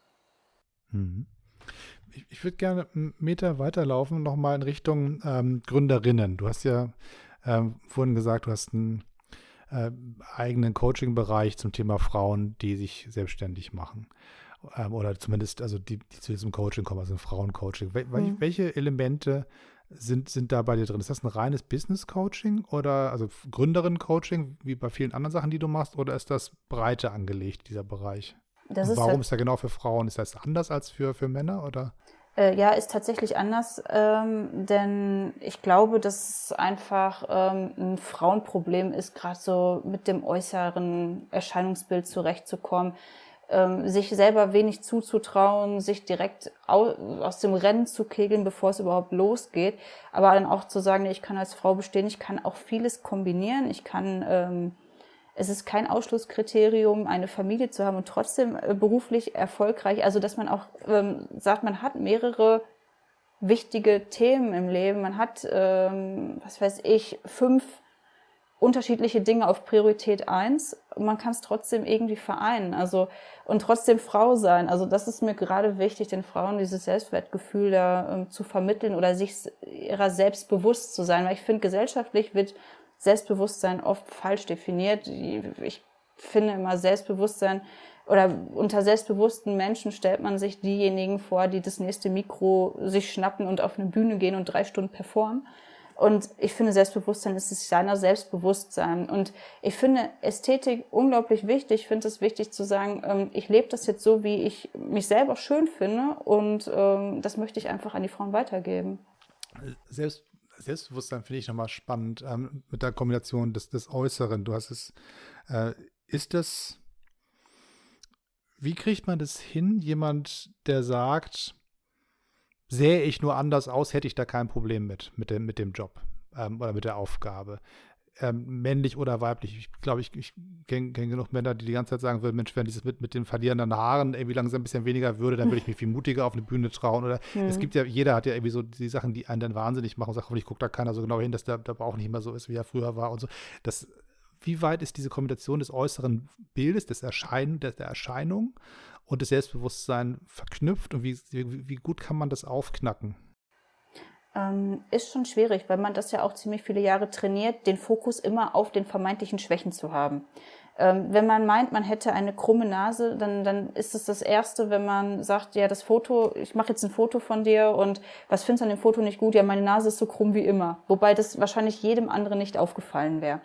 Mhm ich, ich würde gerne einen Meter weiterlaufen, nochmal in Richtung ähm, Gründerinnen. Du hast ja ähm, vorhin gesagt, du hast einen äh, eigenen Coaching-Bereich zum Thema Frauen, die sich selbstständig machen. Ähm, oder zumindest, also die, die zu diesem Coaching kommen, also ein Frauencoaching. Wel mhm. Welche Elemente sind, sind da bei dir drin? Ist das ein reines Business-Coaching oder also Gründerin-Coaching, wie bei vielen anderen Sachen, die du machst, oder ist das breiter angelegt, dieser Bereich? Ist warum halt, ist er genau für Frauen? Ist das anders als für, für Männer oder? Äh, ja, ist tatsächlich anders, ähm, denn ich glaube, dass es einfach ähm, ein Frauenproblem ist, gerade so mit dem äußeren Erscheinungsbild zurechtzukommen, ähm, sich selber wenig zuzutrauen, sich direkt au aus dem Rennen zu kegeln, bevor es überhaupt losgeht, aber dann auch zu sagen, ich kann als Frau bestehen, ich kann auch vieles kombinieren, ich kann ähm, es ist kein Ausschlusskriterium, eine Familie zu haben und trotzdem äh, beruflich erfolgreich. Also, dass man auch ähm, sagt, man hat mehrere wichtige Themen im Leben. Man hat, ähm, was weiß ich, fünf unterschiedliche Dinge auf Priorität eins. Und man kann es trotzdem irgendwie vereinen. Also, und trotzdem Frau sein. Also, das ist mir gerade wichtig, den Frauen dieses Selbstwertgefühl da ähm, zu vermitteln oder sich ihrer selbst bewusst zu sein. Weil ich finde, gesellschaftlich wird Selbstbewusstsein oft falsch definiert. Ich finde immer Selbstbewusstsein oder unter selbstbewussten Menschen stellt man sich diejenigen vor, die das nächste Mikro sich schnappen und auf eine Bühne gehen und drei Stunden performen. Und ich finde, Selbstbewusstsein ist es seiner Selbstbewusstsein. Und ich finde Ästhetik unglaublich wichtig. Ich finde es wichtig zu sagen, ähm, ich lebe das jetzt so, wie ich mich selber schön finde. Und ähm, das möchte ich einfach an die Frauen weitergeben. Selbst, Selbstbewusstsein finde ich nochmal spannend ähm, mit der Kombination des, des Äußeren. Du hast es, äh, ist das, wie kriegt man das hin, jemand, der sagt, sähe ich nur anders aus, hätte ich da kein Problem mit, mit dem, mit dem Job ähm, oder mit der Aufgabe. Ähm, männlich oder weiblich. Ich glaube, ich, ich kenne kenn genug Männer, die die ganze Zeit sagen würden, Mensch, wenn dieses mit, mit den verlierenden Haaren irgendwie langsam ein bisschen weniger würde, dann würde ich mich [LAUGHS] viel mutiger auf eine Bühne trauen. Oder mhm. es gibt ja, jeder hat ja irgendwie so die Sachen, die einen dann wahnsinnig machen und sagt, hoffentlich guckt da keiner so genau hin, dass der, der Bauch nicht mehr so ist, wie er früher war und so. Das, wie weit ist diese Kombination des äußeren Bildes, des Erscheinen, der, der Erscheinung und des Selbstbewusstseins verknüpft und wie, wie, wie gut kann man das aufknacken? Ähm, ist schon schwierig, weil man das ja auch ziemlich viele Jahre trainiert, den Fokus immer auf den vermeintlichen Schwächen zu haben. Ähm, wenn man meint, man hätte eine krumme Nase, dann, dann ist es das Erste, wenn man sagt, ja, das Foto, ich mache jetzt ein Foto von dir und was findest du an dem Foto nicht gut? Ja, meine Nase ist so krumm wie immer. Wobei das wahrscheinlich jedem anderen nicht aufgefallen wäre.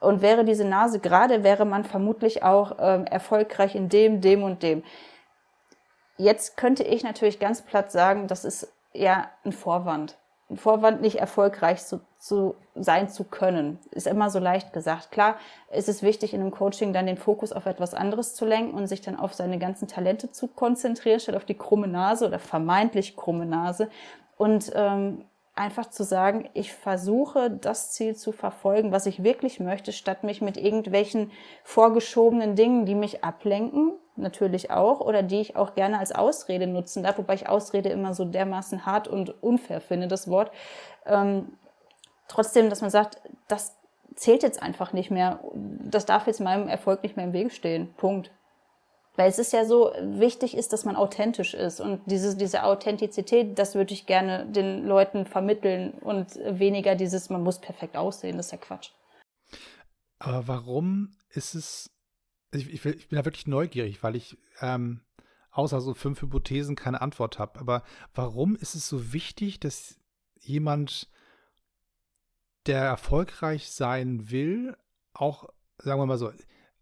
Und wäre diese Nase gerade, wäre man vermutlich auch ähm, erfolgreich in dem, dem und dem. Jetzt könnte ich natürlich ganz platt sagen, das ist ja ein Vorwand. Vorwand nicht erfolgreich zu, zu sein zu können. Ist immer so leicht gesagt. Klar ist es wichtig, in einem Coaching dann den Fokus auf etwas anderes zu lenken und sich dann auf seine ganzen Talente zu konzentrieren, statt auf die krumme Nase oder vermeintlich krumme Nase. Und ähm, einfach zu sagen, ich versuche das Ziel zu verfolgen, was ich wirklich möchte, statt mich mit irgendwelchen vorgeschobenen Dingen, die mich ablenken, natürlich auch, oder die ich auch gerne als Ausrede nutzen darf, wobei ich Ausrede immer so dermaßen hart und unfair finde, das Wort. Ähm, trotzdem, dass man sagt, das zählt jetzt einfach nicht mehr, das darf jetzt meinem Erfolg nicht mehr im Weg stehen. Punkt. Weil es ist ja so, wichtig ist, dass man authentisch ist. Und diese, diese Authentizität, das würde ich gerne den Leuten vermitteln und weniger dieses, man muss perfekt aussehen, das ist ja Quatsch. Aber warum ist es, ich, ich, ich bin da wirklich neugierig, weil ich ähm, außer so fünf Hypothesen keine Antwort habe. Aber warum ist es so wichtig, dass jemand, der erfolgreich sein will, auch, sagen wir mal so,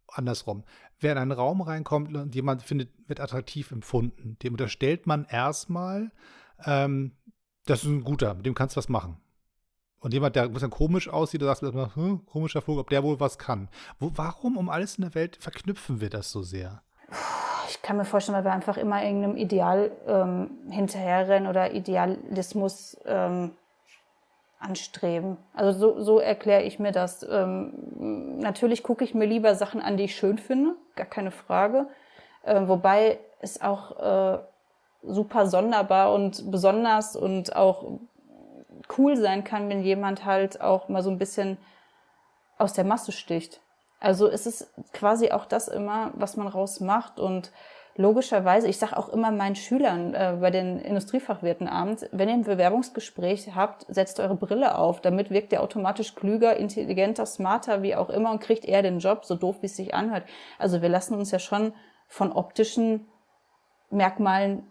andersrum, wer in einen Raum reinkommt und jemand findet, wird attraktiv empfunden, dem unterstellt man erstmal, ähm, das ist ein guter, mit dem kannst du was machen. Und jemand, der ein bisschen komisch aussieht, da sagst du hm, komischer Vogel, ob der wohl was kann. Wo, warum um alles in der Welt verknüpfen wir das so sehr? Ich kann mir vorstellen, weil wir einfach immer irgendeinem Ideal ähm, hinterherrennen oder Idealismus ähm, anstreben. Also so, so erkläre ich mir das. Ähm, natürlich gucke ich mir lieber Sachen an, die ich schön finde, gar keine Frage. Äh, wobei es auch äh, super sonderbar und besonders und auch cool sein kann, wenn jemand halt auch mal so ein bisschen aus der Masse sticht. Also es ist quasi auch das immer, was man rausmacht und logischerweise, ich sage auch immer meinen Schülern äh, bei den Industriefachwirten abends, wenn ihr ein Bewerbungsgespräch habt, setzt eure Brille auf. Damit wirkt ihr automatisch klüger, intelligenter, smarter, wie auch immer und kriegt eher den Job, so doof wie es sich anhört. Also wir lassen uns ja schon von optischen Merkmalen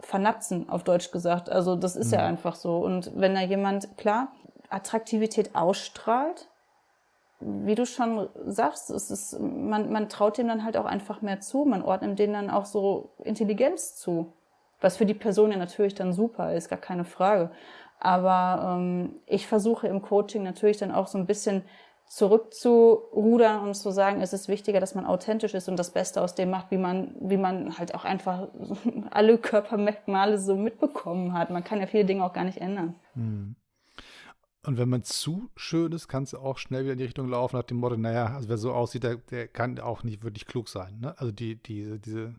vernatzen, auf Deutsch gesagt. Also das ist mhm. ja einfach so. Und wenn da jemand, klar, Attraktivität ausstrahlt, wie du schon sagst, es ist, man, man traut dem dann halt auch einfach mehr zu. Man ordnet denen dann auch so Intelligenz zu. Was für die Person ja natürlich dann super ist, gar keine Frage. Aber ähm, ich versuche im Coaching natürlich dann auch so ein bisschen zurückzurudern und zu sagen, es ist wichtiger, dass man authentisch ist und das Beste aus dem macht, wie man, wie man halt auch einfach [LAUGHS] alle Körpermerkmale so mitbekommen hat. Man kann ja viele Dinge auch gar nicht ändern. Hm. Und wenn man zu schön ist, kann es auch schnell wieder in die Richtung laufen, nach dem Motto, naja, also wer so aussieht, der, der kann auch nicht wirklich klug sein. Ne? Also die, die, diese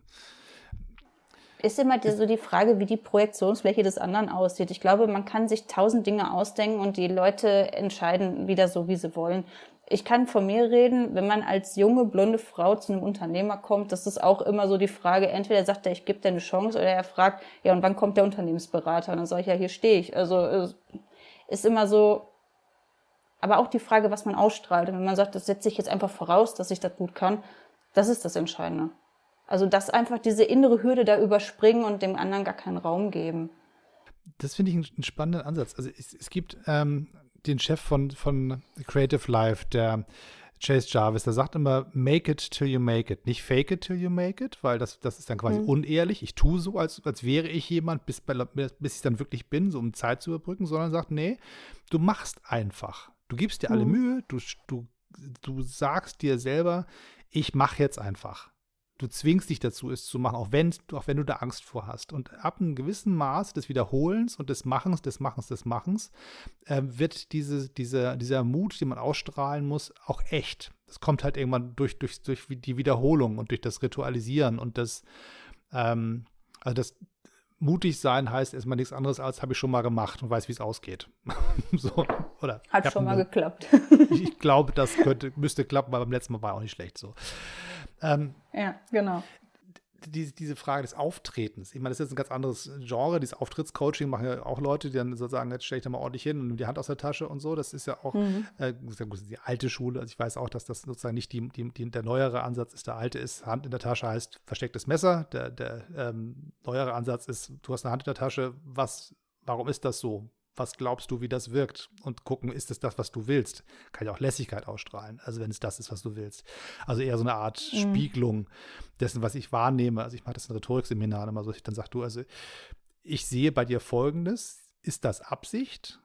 ist immer die, so die Frage, wie die Projektionsfläche des anderen aussieht. Ich glaube, man kann sich tausend Dinge ausdenken und die Leute entscheiden wieder so, wie sie wollen. Ich kann von mir reden, wenn man als junge, blonde Frau zu einem Unternehmer kommt, das ist auch immer so die Frage, entweder sagt er, ich gebe dir eine Chance, oder er fragt, ja, und wann kommt der Unternehmensberater? Und dann sage ich, ja, hier stehe ich. Also ist immer so, aber auch die Frage, was man ausstrahlt. Und wenn man sagt, das setze ich jetzt einfach voraus, dass ich das gut kann, das ist das Entscheidende. Also das einfach diese innere Hürde da überspringen und dem anderen gar keinen Raum geben. Das finde ich einen, spannenden Ansatz. Also es, es gibt ähm, den Chef von, von Creative Life, der Chase Jarvis, der sagt immer, make it till you make it. Nicht fake it till you make it, weil das, das ist dann quasi mhm. unehrlich. Ich tue so, als, als wäre ich jemand, bis, bis ich dann wirklich bin, so um Zeit zu überbrücken, sondern sagt, nee, du machst einfach. Du gibst dir alle mhm. Mühe, du, du, du sagst dir selber, ich mache jetzt einfach. Du zwingst dich dazu, es zu machen, auch wenn, auch wenn du da Angst vor hast. Und ab einem gewissen Maß des Wiederholens und des Machens, des Machens, des Machens, äh, wird diese, diese, dieser Mut, den man ausstrahlen muss, auch echt. Das kommt halt irgendwann durch, durch, durch die Wiederholung und durch das Ritualisieren und das, ähm, also das mutig sein heißt erstmal nichts anderes als habe ich schon mal gemacht und weiß, wie es ausgeht. [LAUGHS] so, oder Hat schon mal eine, geklappt. ich, [LAUGHS] ich glaube, das könnte, müsste klappen, weil beim letzten Mal war auch nicht schlecht so. Ähm, ja, genau. Die, diese Frage des Auftretens. Ich meine, das ist jetzt ein ganz anderes Genre. Dieses Auftrittscoaching machen ja auch Leute, die dann so sagen, jetzt stelle ich da mal ordentlich hin und nehme die Hand aus der Tasche und so. Das ist ja auch mhm. äh, die alte Schule. Also ich weiß auch, dass das sozusagen nicht die, die, die, der neuere Ansatz ist. Der alte ist, Hand in der Tasche heißt verstecktes Messer. Der, der ähm, neuere Ansatz ist, du hast eine Hand in der Tasche. Was, warum ist das so? Was glaubst du, wie das wirkt? Und gucken, ist es das, was du willst? Kann ja auch Lässigkeit ausstrahlen, also wenn es das ist, was du willst. Also eher so eine Art mhm. Spiegelung dessen, was ich wahrnehme. Also ich mache das in Rhetorikseminaren immer so, ich dann sag du, also ich sehe bei dir Folgendes, ist das Absicht?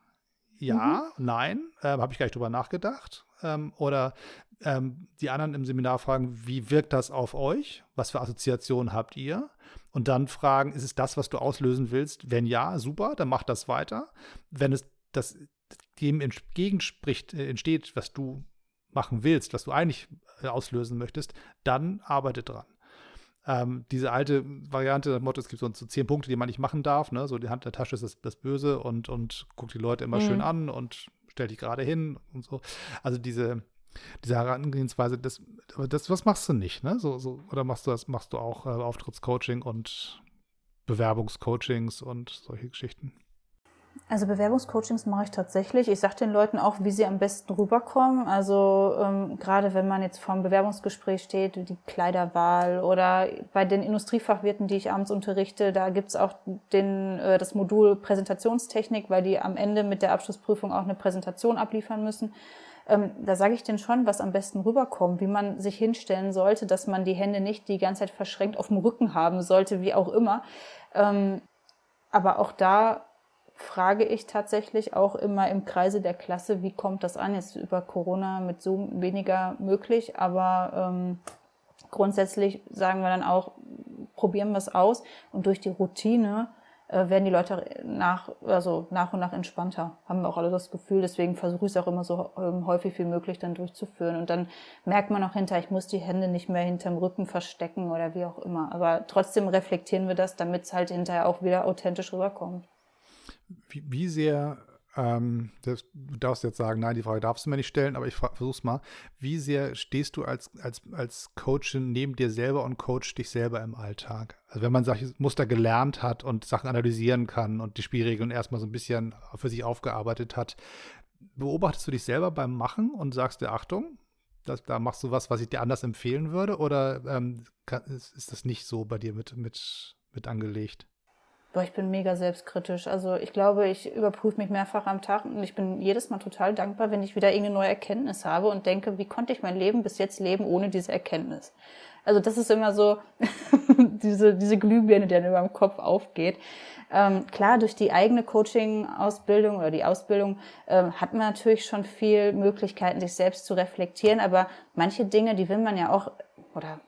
Ja, mhm. nein, äh, habe ich gar nicht drüber nachgedacht. Ähm, oder ähm, die anderen im Seminar fragen, wie wirkt das auf euch? Was für Assoziationen habt ihr? Und dann fragen, ist es das, was du auslösen willst? Wenn ja, super, dann mach das weiter. Wenn es das dem entgegenspricht, äh, entsteht, was du machen willst, was du eigentlich äh, auslösen möchtest, dann arbeite dran. Ähm, diese alte Variante, das Motto, es gibt so, so, zehn Punkte, die man nicht machen darf, ne? so die Hand in der Tasche ist das, das Böse und, und guckt die Leute immer mhm. schön an und stellt dich gerade hin und so. Also diese, diese Herangehensweise, das, das, was machst du nicht, ne? So, so, oder machst du das, machst du auch äh, Auftrittscoaching und Bewerbungscoachings und solche Geschichten? Also Bewerbungscoachings mache ich tatsächlich. Ich sage den Leuten auch, wie sie am besten rüberkommen. Also ähm, gerade wenn man jetzt vor einem Bewerbungsgespräch steht, die Kleiderwahl oder bei den Industriefachwirten, die ich abends unterrichte, da gibt's auch den, äh, das Modul Präsentationstechnik, weil die am Ende mit der Abschlussprüfung auch eine Präsentation abliefern müssen ähm, da sage ich denen schon, was am besten rüberkommt, wie man sich hinstellen sollte, dass man die Hände nicht die ganze Zeit verschränkt auf dem Rücken haben sollte, wie auch immer. Ähm, aber auch da frage ich tatsächlich auch immer im Kreise der Klasse, wie kommt das an? Jetzt über Corona mit Zoom weniger möglich, aber ähm, grundsätzlich sagen wir dann auch, probieren wir es aus und durch die Routine äh, werden die Leute nach, also nach und nach entspannter. Haben wir auch alle das Gefühl. Deswegen versuche ich es auch immer so ähm, häufig wie möglich dann durchzuführen. Und dann merkt man auch hinter, ich muss die Hände nicht mehr hinterm Rücken verstecken oder wie auch immer. Aber trotzdem reflektieren wir das, damit es halt hinterher auch wieder authentisch rüberkommt. Wie, wie sehr ähm, das, du darfst jetzt sagen, nein, die Frage darfst du mir nicht stellen, aber ich versuch's mal. Wie sehr stehst du als, als, als Coachin neben dir selber und coach dich selber im Alltag? Also wenn man solche Muster gelernt hat und Sachen analysieren kann und die Spielregeln erstmal so ein bisschen für sich aufgearbeitet hat, beobachtest du dich selber beim Machen und sagst dir, Achtung, das, da machst du was, was ich dir anders empfehlen würde? Oder ähm, kann, ist, ist das nicht so bei dir mit, mit, mit angelegt? Boah, ich bin mega selbstkritisch. Also ich glaube, ich überprüfe mich mehrfach am Tag und ich bin jedes Mal total dankbar, wenn ich wieder irgendeine neue Erkenntnis habe und denke, wie konnte ich mein Leben bis jetzt leben ohne diese Erkenntnis? Also das ist immer so [LAUGHS] diese, diese Glühbirne, die dann über dem Kopf aufgeht. Ähm, klar, durch die eigene Coaching-Ausbildung oder die Ausbildung ähm, hat man natürlich schon viel Möglichkeiten, sich selbst zu reflektieren, aber manche Dinge, die will man ja auch, oder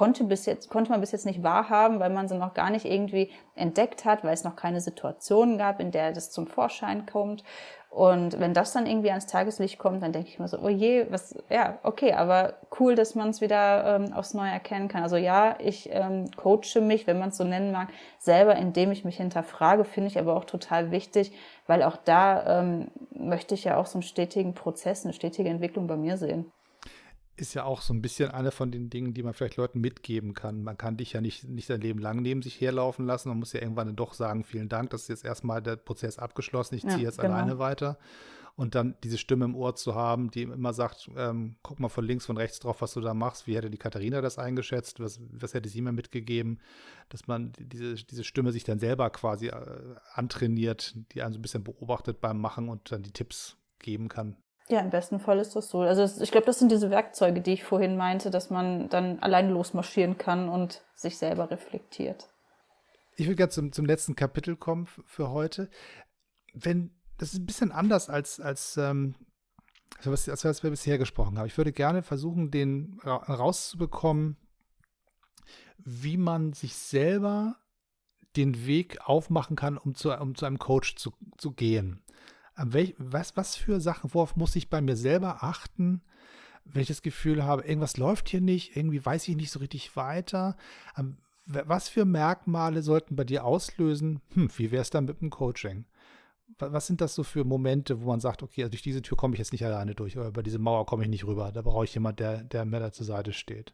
konnte bis jetzt, konnte man bis jetzt nicht wahrhaben, weil man sie noch gar nicht irgendwie entdeckt hat, weil es noch keine Situation gab, in der das zum Vorschein kommt. Und wenn das dann irgendwie ans Tageslicht kommt, dann denke ich mir so, oh je, was, ja, okay, aber cool, dass man es wieder ähm, aufs Neue erkennen kann. Also ja, ich ähm, coache mich, wenn man es so nennen mag, selber, indem ich mich hinterfrage, finde ich aber auch total wichtig, weil auch da ähm, möchte ich ja auch so einen stetigen Prozess, eine stetige Entwicklung bei mir sehen ist ja auch so ein bisschen eine von den Dingen, die man vielleicht Leuten mitgeben kann. Man kann dich ja nicht, nicht sein Leben lang neben sich herlaufen lassen. Man muss ja irgendwann dann doch sagen, vielen Dank, das ist jetzt erstmal der Prozess abgeschlossen, ich ziehe ja, jetzt genau. alleine weiter. Und dann diese Stimme im Ohr zu haben, die immer sagt, ähm, guck mal von links, von rechts drauf, was du da machst. Wie hätte die Katharina das eingeschätzt? Was, was hätte sie mir mitgegeben? Dass man diese, diese Stimme sich dann selber quasi äh, antrainiert, die einen so ein bisschen beobachtet beim Machen und dann die Tipps geben kann. Ja, im besten Fall ist das so. Also ich glaube, das sind diese Werkzeuge, die ich vorhin meinte, dass man dann allein losmarschieren kann und sich selber reflektiert. Ich will gerne zum, zum letzten Kapitel kommen für heute. Wenn, das ist ein bisschen anders als, als, ähm, als, als was wir bisher gesprochen haben. Ich würde gerne versuchen, den rauszubekommen, wie man sich selber den Weg aufmachen kann, um zu, um zu einem Coach zu, zu gehen. Welch, was, was für Sachen, worauf muss ich bei mir selber achten, wenn ich das Gefühl habe, irgendwas läuft hier nicht, irgendwie weiß ich nicht so richtig weiter. Was für Merkmale sollten bei dir auslösen? Hm, wie wäre es dann mit dem Coaching? Was sind das so für Momente, wo man sagt, okay, also durch diese Tür komme ich jetzt nicht alleine durch oder über diese Mauer komme ich nicht rüber. Da brauche ich jemanden, der, der mir da zur Seite steht.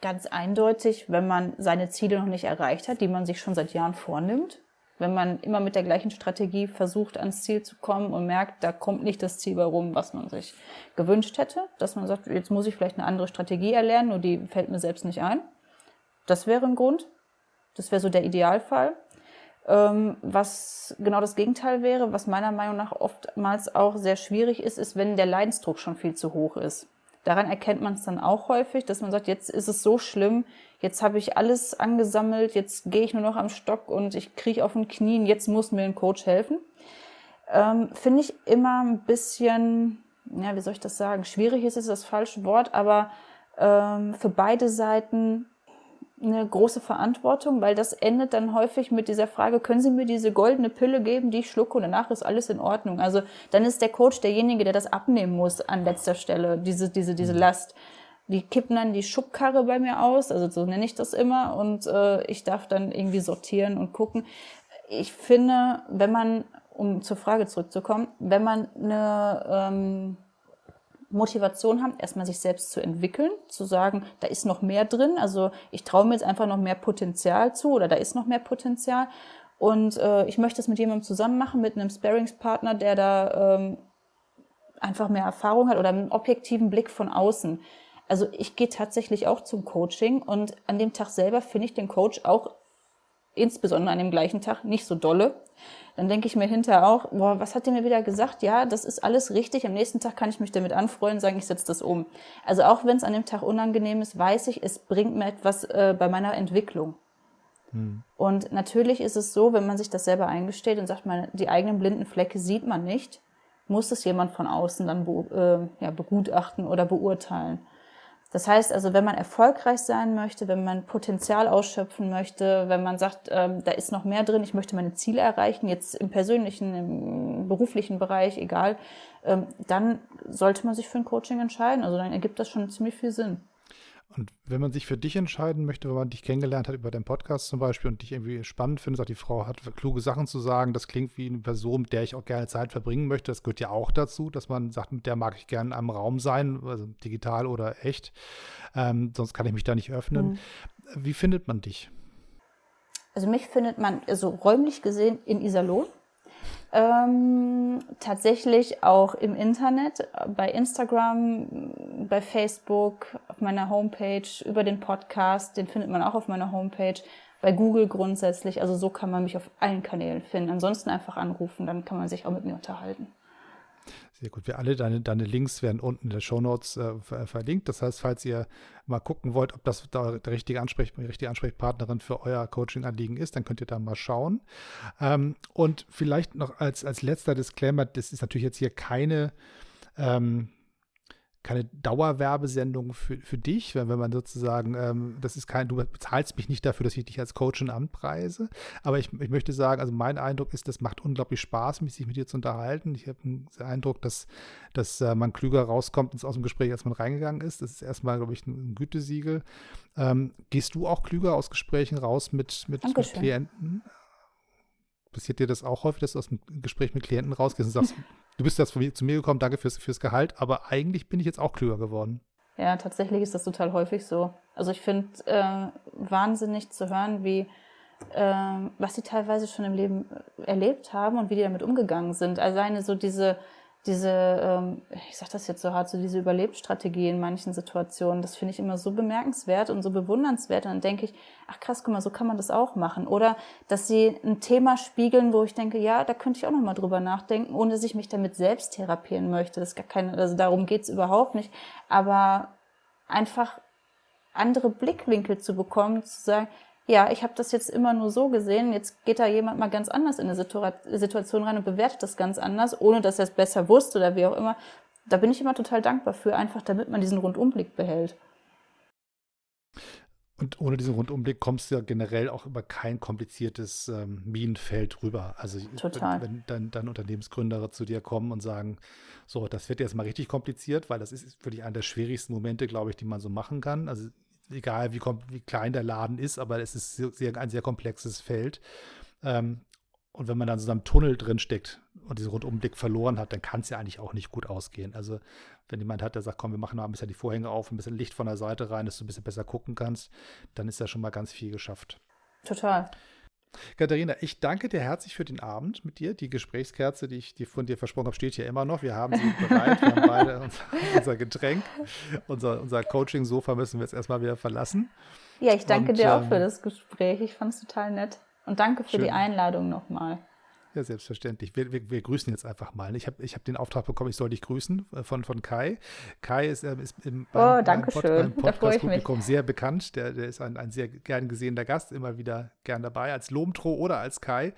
Ganz eindeutig, wenn man seine Ziele noch nicht erreicht hat, die man sich schon seit Jahren vornimmt. Wenn man immer mit der gleichen Strategie versucht, ans Ziel zu kommen und merkt, da kommt nicht das Ziel warum, was man sich gewünscht hätte, dass man sagt, jetzt muss ich vielleicht eine andere Strategie erlernen, nur die fällt mir selbst nicht ein. Das wäre ein Grund. Das wäre so der Idealfall. Ähm, was genau das Gegenteil wäre, was meiner Meinung nach oftmals auch sehr schwierig ist, ist, wenn der Leidensdruck schon viel zu hoch ist. Daran erkennt man es dann auch häufig, dass man sagt, jetzt ist es so schlimm, jetzt habe ich alles angesammelt, jetzt gehe ich nur noch am Stock und ich kriege auf den Knien, jetzt muss mir ein Coach helfen. Ähm, Finde ich immer ein bisschen, ja, wie soll ich das sagen? Schwierig ist es das falsche Wort, aber ähm, für beide Seiten eine große Verantwortung, weil das endet dann häufig mit dieser Frage, können Sie mir diese goldene Pille geben, die ich schlucke und danach ist alles in Ordnung. Also dann ist der Coach derjenige, der das abnehmen muss an letzter Stelle, diese, diese, diese mhm. Last. Die kippen dann die Schubkarre bei mir aus, also so nenne ich das immer, und äh, ich darf dann irgendwie sortieren und gucken. Ich finde, wenn man, um zur Frage zurückzukommen, wenn man eine ähm, Motivation haben, erstmal sich selbst zu entwickeln, zu sagen, da ist noch mehr drin, also ich traue mir jetzt einfach noch mehr Potenzial zu oder da ist noch mehr Potenzial und äh, ich möchte es mit jemandem zusammen machen, mit einem Sparingspartner, der da ähm, einfach mehr Erfahrung hat oder einen objektiven Blick von außen. Also ich gehe tatsächlich auch zum Coaching und an dem Tag selber finde ich den Coach auch insbesondere an dem gleichen Tag nicht so dolle dann denke ich mir hinterher auch, boah, was hat der mir wieder gesagt? Ja, das ist alles richtig. Am nächsten Tag kann ich mich damit anfreuen und sagen, ich setze das um. Also auch wenn es an dem Tag unangenehm ist, weiß ich, es bringt mir etwas äh, bei meiner Entwicklung. Hm. Und natürlich ist es so, wenn man sich das selber eingesteht und sagt, man, die eigenen blinden Flecke sieht man nicht, muss es jemand von außen dann be, äh, ja, begutachten oder beurteilen. Das heißt also, wenn man erfolgreich sein möchte, wenn man Potenzial ausschöpfen möchte, wenn man sagt, ähm, da ist noch mehr drin, ich möchte meine Ziele erreichen, jetzt im persönlichen, im beruflichen Bereich, egal, ähm, dann sollte man sich für ein Coaching entscheiden. Also dann ergibt das schon ziemlich viel Sinn. Und wenn man sich für dich entscheiden möchte, wenn man dich kennengelernt hat über deinen Podcast zum Beispiel und dich irgendwie spannend findet, sagt, die Frau hat kluge Sachen zu sagen, das klingt wie eine Person, mit der ich auch gerne Zeit verbringen möchte. Das gehört ja auch dazu, dass man sagt, mit der mag ich gerne in einem Raum sein, also digital oder echt. Ähm, sonst kann ich mich da nicht öffnen. Mhm. Wie findet man dich? Also mich findet man, also räumlich gesehen in Iserlohn. Ähm, tatsächlich auch im Internet, bei Instagram, bei Facebook, auf meiner Homepage, über den Podcast, den findet man auch auf meiner Homepage, bei Google grundsätzlich. Also so kann man mich auf allen Kanälen finden. Ansonsten einfach anrufen, dann kann man sich auch mit mir unterhalten. Sehr gut. Wir alle deine, deine Links werden unten in der Show Notes äh, verlinkt. Das heißt, falls ihr mal gucken wollt, ob das der, der richtige, Ansprech, die richtige Ansprechpartnerin für euer Coaching-Anliegen ist, dann könnt ihr da mal schauen. Ähm, und vielleicht noch als, als letzter Disclaimer, das ist natürlich jetzt hier keine ähm, keine Dauerwerbesendung für, für dich, wenn, wenn man sozusagen, ähm, das ist kein, du bezahlst mich nicht dafür, dass ich dich als Coachin anpreise, aber ich, ich möchte sagen, also mein Eindruck ist, das macht unglaublich Spaß, mich sich mit dir zu unterhalten. Ich habe den Eindruck, dass, dass äh, man klüger rauskommt aus dem Gespräch, als man reingegangen ist. Das ist erstmal, glaube ich, ein, ein Gütesiegel. Ähm, gehst du auch klüger aus Gesprächen raus mit, mit, mit Klienten? Passiert dir das auch häufig, dass du aus dem Gespräch mit Klienten rausgehst und sagst, [LAUGHS] du bist jetzt zu mir gekommen, danke fürs, fürs Gehalt, aber eigentlich bin ich jetzt auch klüger geworden. Ja, tatsächlich ist das total häufig so. Also ich finde äh, wahnsinnig zu hören, wie äh, was sie teilweise schon im Leben erlebt haben und wie die damit umgegangen sind. Alleine so diese diese, ähm, ich sage das jetzt so hart, so diese Überlebensstrategie in manchen Situationen, das finde ich immer so bemerkenswert und so bewundernswert. Und dann denke ich, ach krass, guck mal, so kann man das auch machen. Oder dass sie ein Thema spiegeln, wo ich denke, ja, da könnte ich auch nochmal drüber nachdenken, ohne dass ich mich damit selbst therapieren möchte. Das ist gar keine, also darum geht's überhaupt nicht. Aber einfach andere Blickwinkel zu bekommen, zu sagen, ja, ich habe das jetzt immer nur so gesehen, jetzt geht da jemand mal ganz anders in eine Situation rein und bewertet das ganz anders, ohne dass er es besser wusste oder wie auch immer. Da bin ich immer total dankbar für, einfach damit man diesen Rundumblick behält. Und ohne diesen Rundumblick kommst du ja generell auch über kein kompliziertes ähm, Minenfeld rüber. Also Total. wenn, dann, dann Unternehmensgründer zu dir kommen und sagen, so, das wird jetzt mal richtig kompliziert, weil das ist wirklich einer der schwierigsten Momente, glaube ich, die man so machen kann. Also egal wie, wie klein der Laden ist, aber es ist sehr, ein sehr komplexes Feld. Ähm, und wenn man dann so einem Tunnel drin steckt und diesen Rundumblick verloren hat, dann kann es ja eigentlich auch nicht gut ausgehen. Also wenn jemand hat, der sagt, komm, wir machen mal ein bisschen die Vorhänge auf, ein bisschen Licht von der Seite rein, dass du ein bisschen besser gucken kannst, dann ist da schon mal ganz viel geschafft. Total. Katharina, ich danke dir herzlich für den Abend mit dir. Die Gesprächskerze, die ich dir von dir versprochen habe, steht hier immer noch. Wir haben sie [LAUGHS] bereit. Wir haben beide unser, [LAUGHS] unser Getränk. Unser, unser Coaching-Sofa müssen wir jetzt erstmal wieder verlassen. Ja, ich danke Und, dir auch ähm, für das Gespräch. Ich fand es total nett. Und danke für schön. die Einladung nochmal. Ja, selbstverständlich. Wir, wir, wir, grüßen jetzt einfach mal. Ich habe ich hab den Auftrag bekommen, ich soll dich grüßen äh, von, von Kai. Kai ist, ähm, ist im beim, oh, danke beim, schön. beim [LAUGHS] Podcast-Publikum sehr bekannt. Der, der ist ein, ein sehr gern gesehener Gast, immer wieder gern dabei, als Lomtro oder als Kai.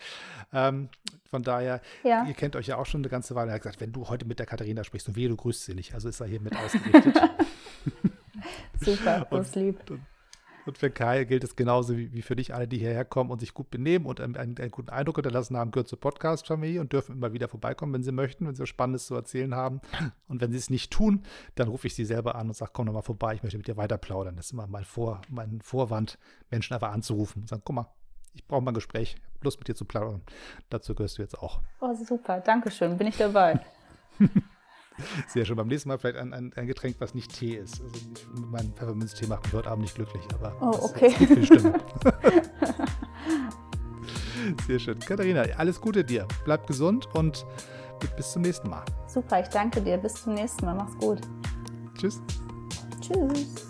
Ähm, von daher, ja. ihr kennt euch ja auch schon eine ganze Weile. Er hat gesagt, wenn du heute mit der Katharina sprichst, und wehe, du grüßt sie nicht. Also ist er hier mit ausgerichtet. [LAUGHS] Super, [LAUGHS] das lieb. Und, und für Kai gilt es genauso wie, wie für dich alle, die hierher kommen und sich gut benehmen und einen, einen, einen guten Eindruck hinterlassen haben, gehört zur Podcast-Familie und dürfen immer wieder vorbeikommen, wenn sie möchten, wenn sie was Spannendes zu erzählen haben. Und wenn sie es nicht tun, dann rufe ich sie selber an und sage, komm doch mal vorbei, ich möchte mit dir weiter plaudern. Das ist immer mein, Vor, mein Vorwand, Menschen einfach anzurufen und sagen, guck mal, ich brauche mal ein Gespräch, Lust mit dir zu plaudern. Dazu gehörst du jetzt auch. Oh, super, Dankeschön, bin ich dabei. [LAUGHS] Sehr schön. Beim nächsten Mal vielleicht ein, ein, ein Getränk, was nicht Tee ist. Also ich, mein Pfefferminztee macht mich heute Abend nicht glücklich, aber oh, okay. das, das Stimme. Sehr schön. Katharina, alles Gute dir. Bleib gesund und bis zum nächsten Mal. Super, ich danke dir. Bis zum nächsten Mal. Mach's gut. Tschüss. Tschüss.